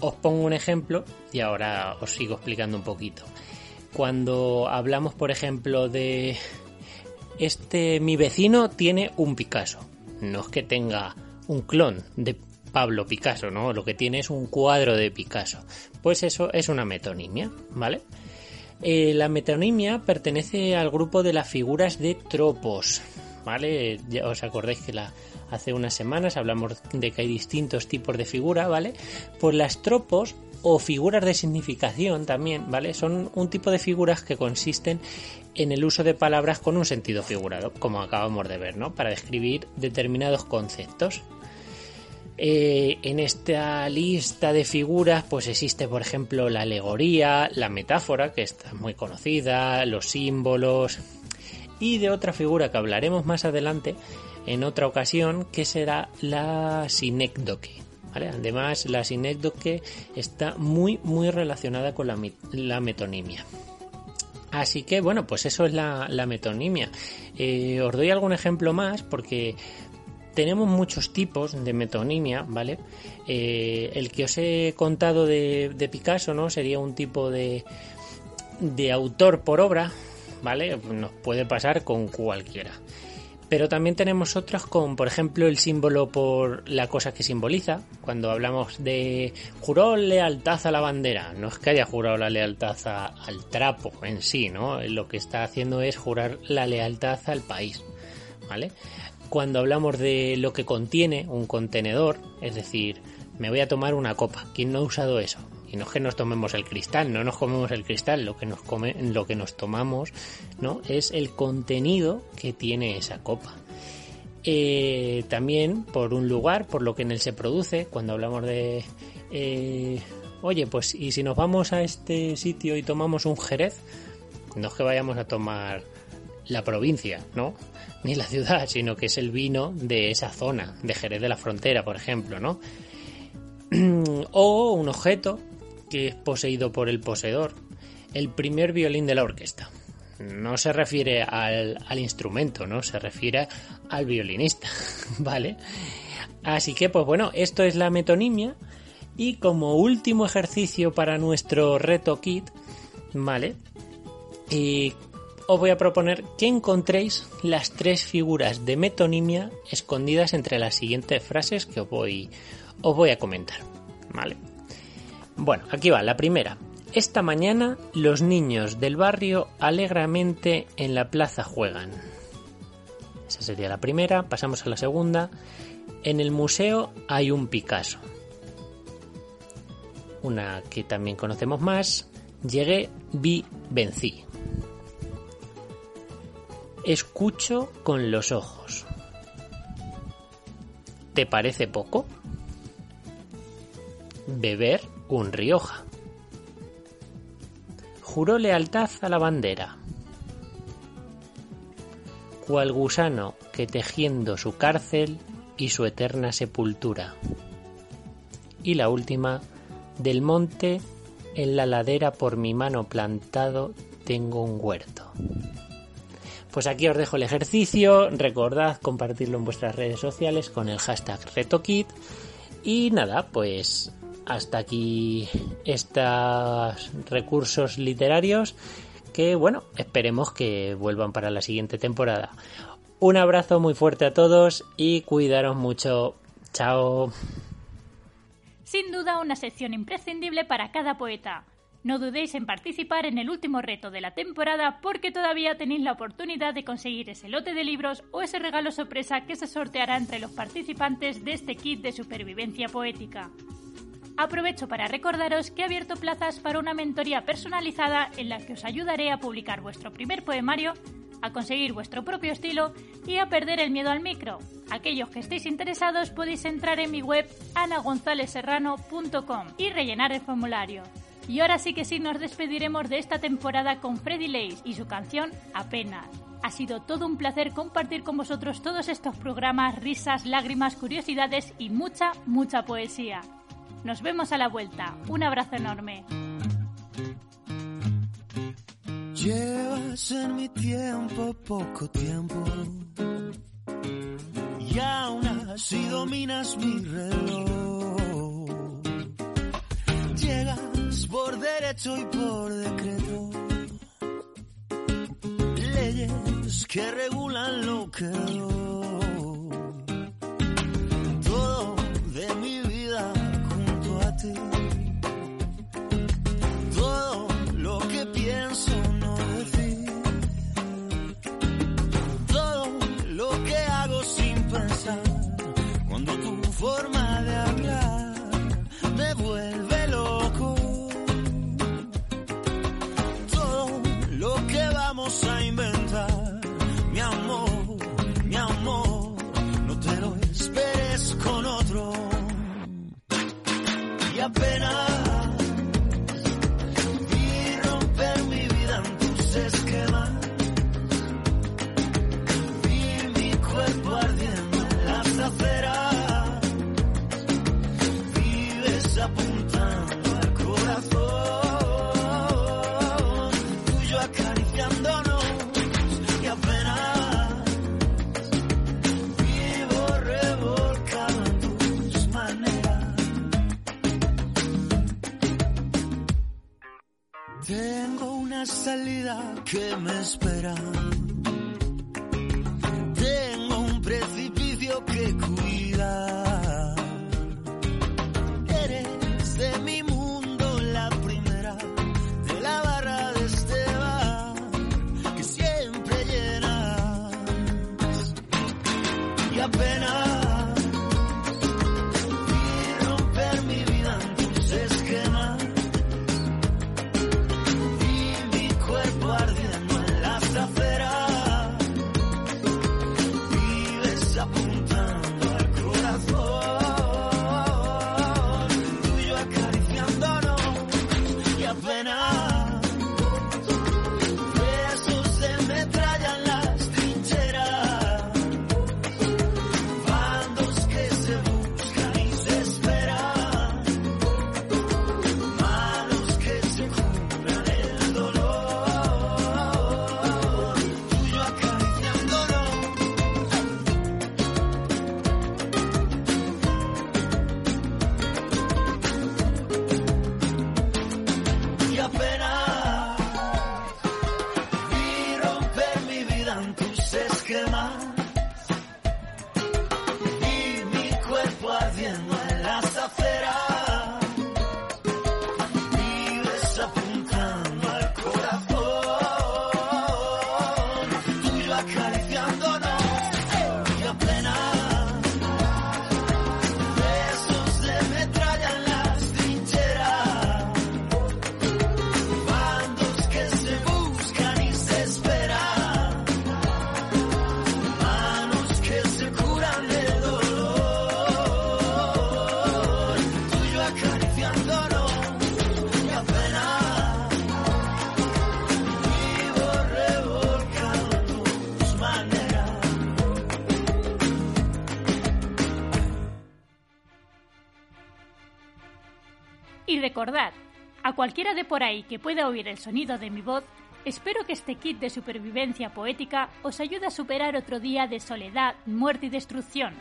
Os pongo un ejemplo y ahora os sigo explicando un poquito. Cuando hablamos, por ejemplo, de este mi vecino tiene un Picasso. No es que tenga un clon de Pablo Picasso, ¿no? Lo que tiene es un cuadro de Picasso. Pues eso es una metonimia, ¿vale? Eh, la metonimia pertenece al grupo de las figuras de tropos, ¿vale? Ya os acordáis que hace unas semanas hablamos de que hay distintos tipos de figura, ¿vale? Pues las tropos o figuras de significación también, ¿vale? Son un tipo de figuras que consisten en el uso de palabras con un sentido figurado, como acabamos de ver, ¿no? Para describir determinados conceptos. Eh, en esta lista de figuras, pues existe, por ejemplo, la alegoría, la metáfora, que está muy conocida, los símbolos, y de otra figura que hablaremos más adelante, en otra ocasión, que será la sinécdoque. Además, la sinécdoque está muy, muy relacionada con la, metonimia. Así que, bueno, pues eso es la, metonimia. Eh, os doy algún ejemplo más porque tenemos muchos tipos de metonimia, ¿vale? Eh, el que os he contado de, Picasso, ¿no? Sería un tipo de, de autor por obra, ¿vale? Nos puede pasar con cualquiera. Pero también tenemos otras con, por ejemplo, el símbolo por la cosa que simboliza. Cuando hablamos de juró lealtad a la bandera, no es que haya jurado la lealtad al trapo en sí, ¿no? Lo que está haciendo es jurar la lealtad al país, ¿vale? Cuando hablamos de lo que contiene un contenedor, es decir, me voy a tomar una copa. ¿Quién no ha usado eso? Y no es que nos tomemos el cristal, no nos comemos el cristal, lo que nos, come, lo que nos tomamos ¿no? es el contenido que tiene esa copa. Eh, también por un lugar, por lo que en él se produce, cuando hablamos de... Eh, oye, pues y si nos vamos a este sitio y tomamos un jerez, no es que vayamos a tomar la provincia, ¿no? Ni la ciudad, sino que es el vino de esa zona, de Jerez de la Frontera, por ejemplo, ¿no? o un objeto que es poseído por el poseedor. El primer violín de la orquesta. No se refiere al, instrumento, ¿no? Se refiere al violinista, ¿vale? Así que, pues bueno, esto es la metonimia. Y como último ejercicio para nuestro reto kit, ¿vale? Y os voy a proponer que encontréis las tres figuras de metonimia escondidas entre las siguientes frases que os voy, a comentar, ¿vale? Bueno, aquí va, la primera. Esta mañana los niños del barrio alegremente en la plaza juegan. Esa sería la primera. Pasamos a la segunda. En el museo hay un Picasso. Una que también conocemos más. Llegué, vi, vencí. Escucho con los ojos. ¿Te parece poco? Beber un Rioja. Juró lealtad a la bandera. Cual gusano que tejiendo su cárcel y su eterna sepultura. Y la última, del monte en la ladera por mi mano plantado tengo un huerto. Pues aquí os dejo el ejercicio, recordad compartirlo en vuestras redes sociales con el hashtag RetoKit y nada, pues hasta aquí estos recursos literarios que, bueno, esperemos que vuelvan para la siguiente temporada. Un abrazo muy fuerte a todos y cuidaros mucho. Chao. Sin duda una sección imprescindible para cada poeta. No dudéis en participar en el último reto de la temporada porque todavía tenéis la oportunidad de conseguir ese lote de libros o ese regalo sorpresa que se sorteará entre los participantes de este kit de supervivencia poética aprovecho para recordaros que he abierto plazas para una mentoría personalizada en la que os ayudaré a publicar vuestro primer poemario, a conseguir vuestro propio estilo y a perder el miedo al micro. Aquellos que estéis interesados podéis entrar en mi web anagonzaleserrano.com y rellenar el formulario. Y ahora sí que sí nos despediremos de esta temporada con Freddy Lace y su canción Apenas. Ha sido todo un placer compartir con vosotros todos estos programas, risas, lágrimas, curiosidades y mucha, mucha poesía. Nos vemos a la vuelta. Un abrazo enorme. Llevas en mi tiempo poco tiempo y aún así dominas mi reloj. Llegas por derecho y por decreto. Leyes que regulan lo que Todo de mi vida todo lo que pienso no decir. Todo lo que hago sin pensar. Cuando tu forma Y recordad, a cualquiera de por ahí que pueda oír el sonido de mi voz, espero que este kit de supervivencia poética os ayude a superar otro día de soledad, muerte y destrucción.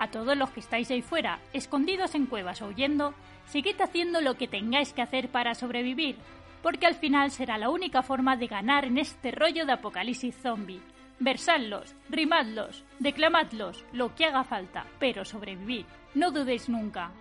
A todos los que estáis ahí fuera, escondidos en cuevas o huyendo, seguid haciendo lo que tengáis que hacer para sobrevivir, porque al final será la única forma de ganar en este rollo de apocalipsis zombie. Versadlos, rimadlos, declamadlos, lo que haga falta, pero sobrevivir. No dudéis nunca.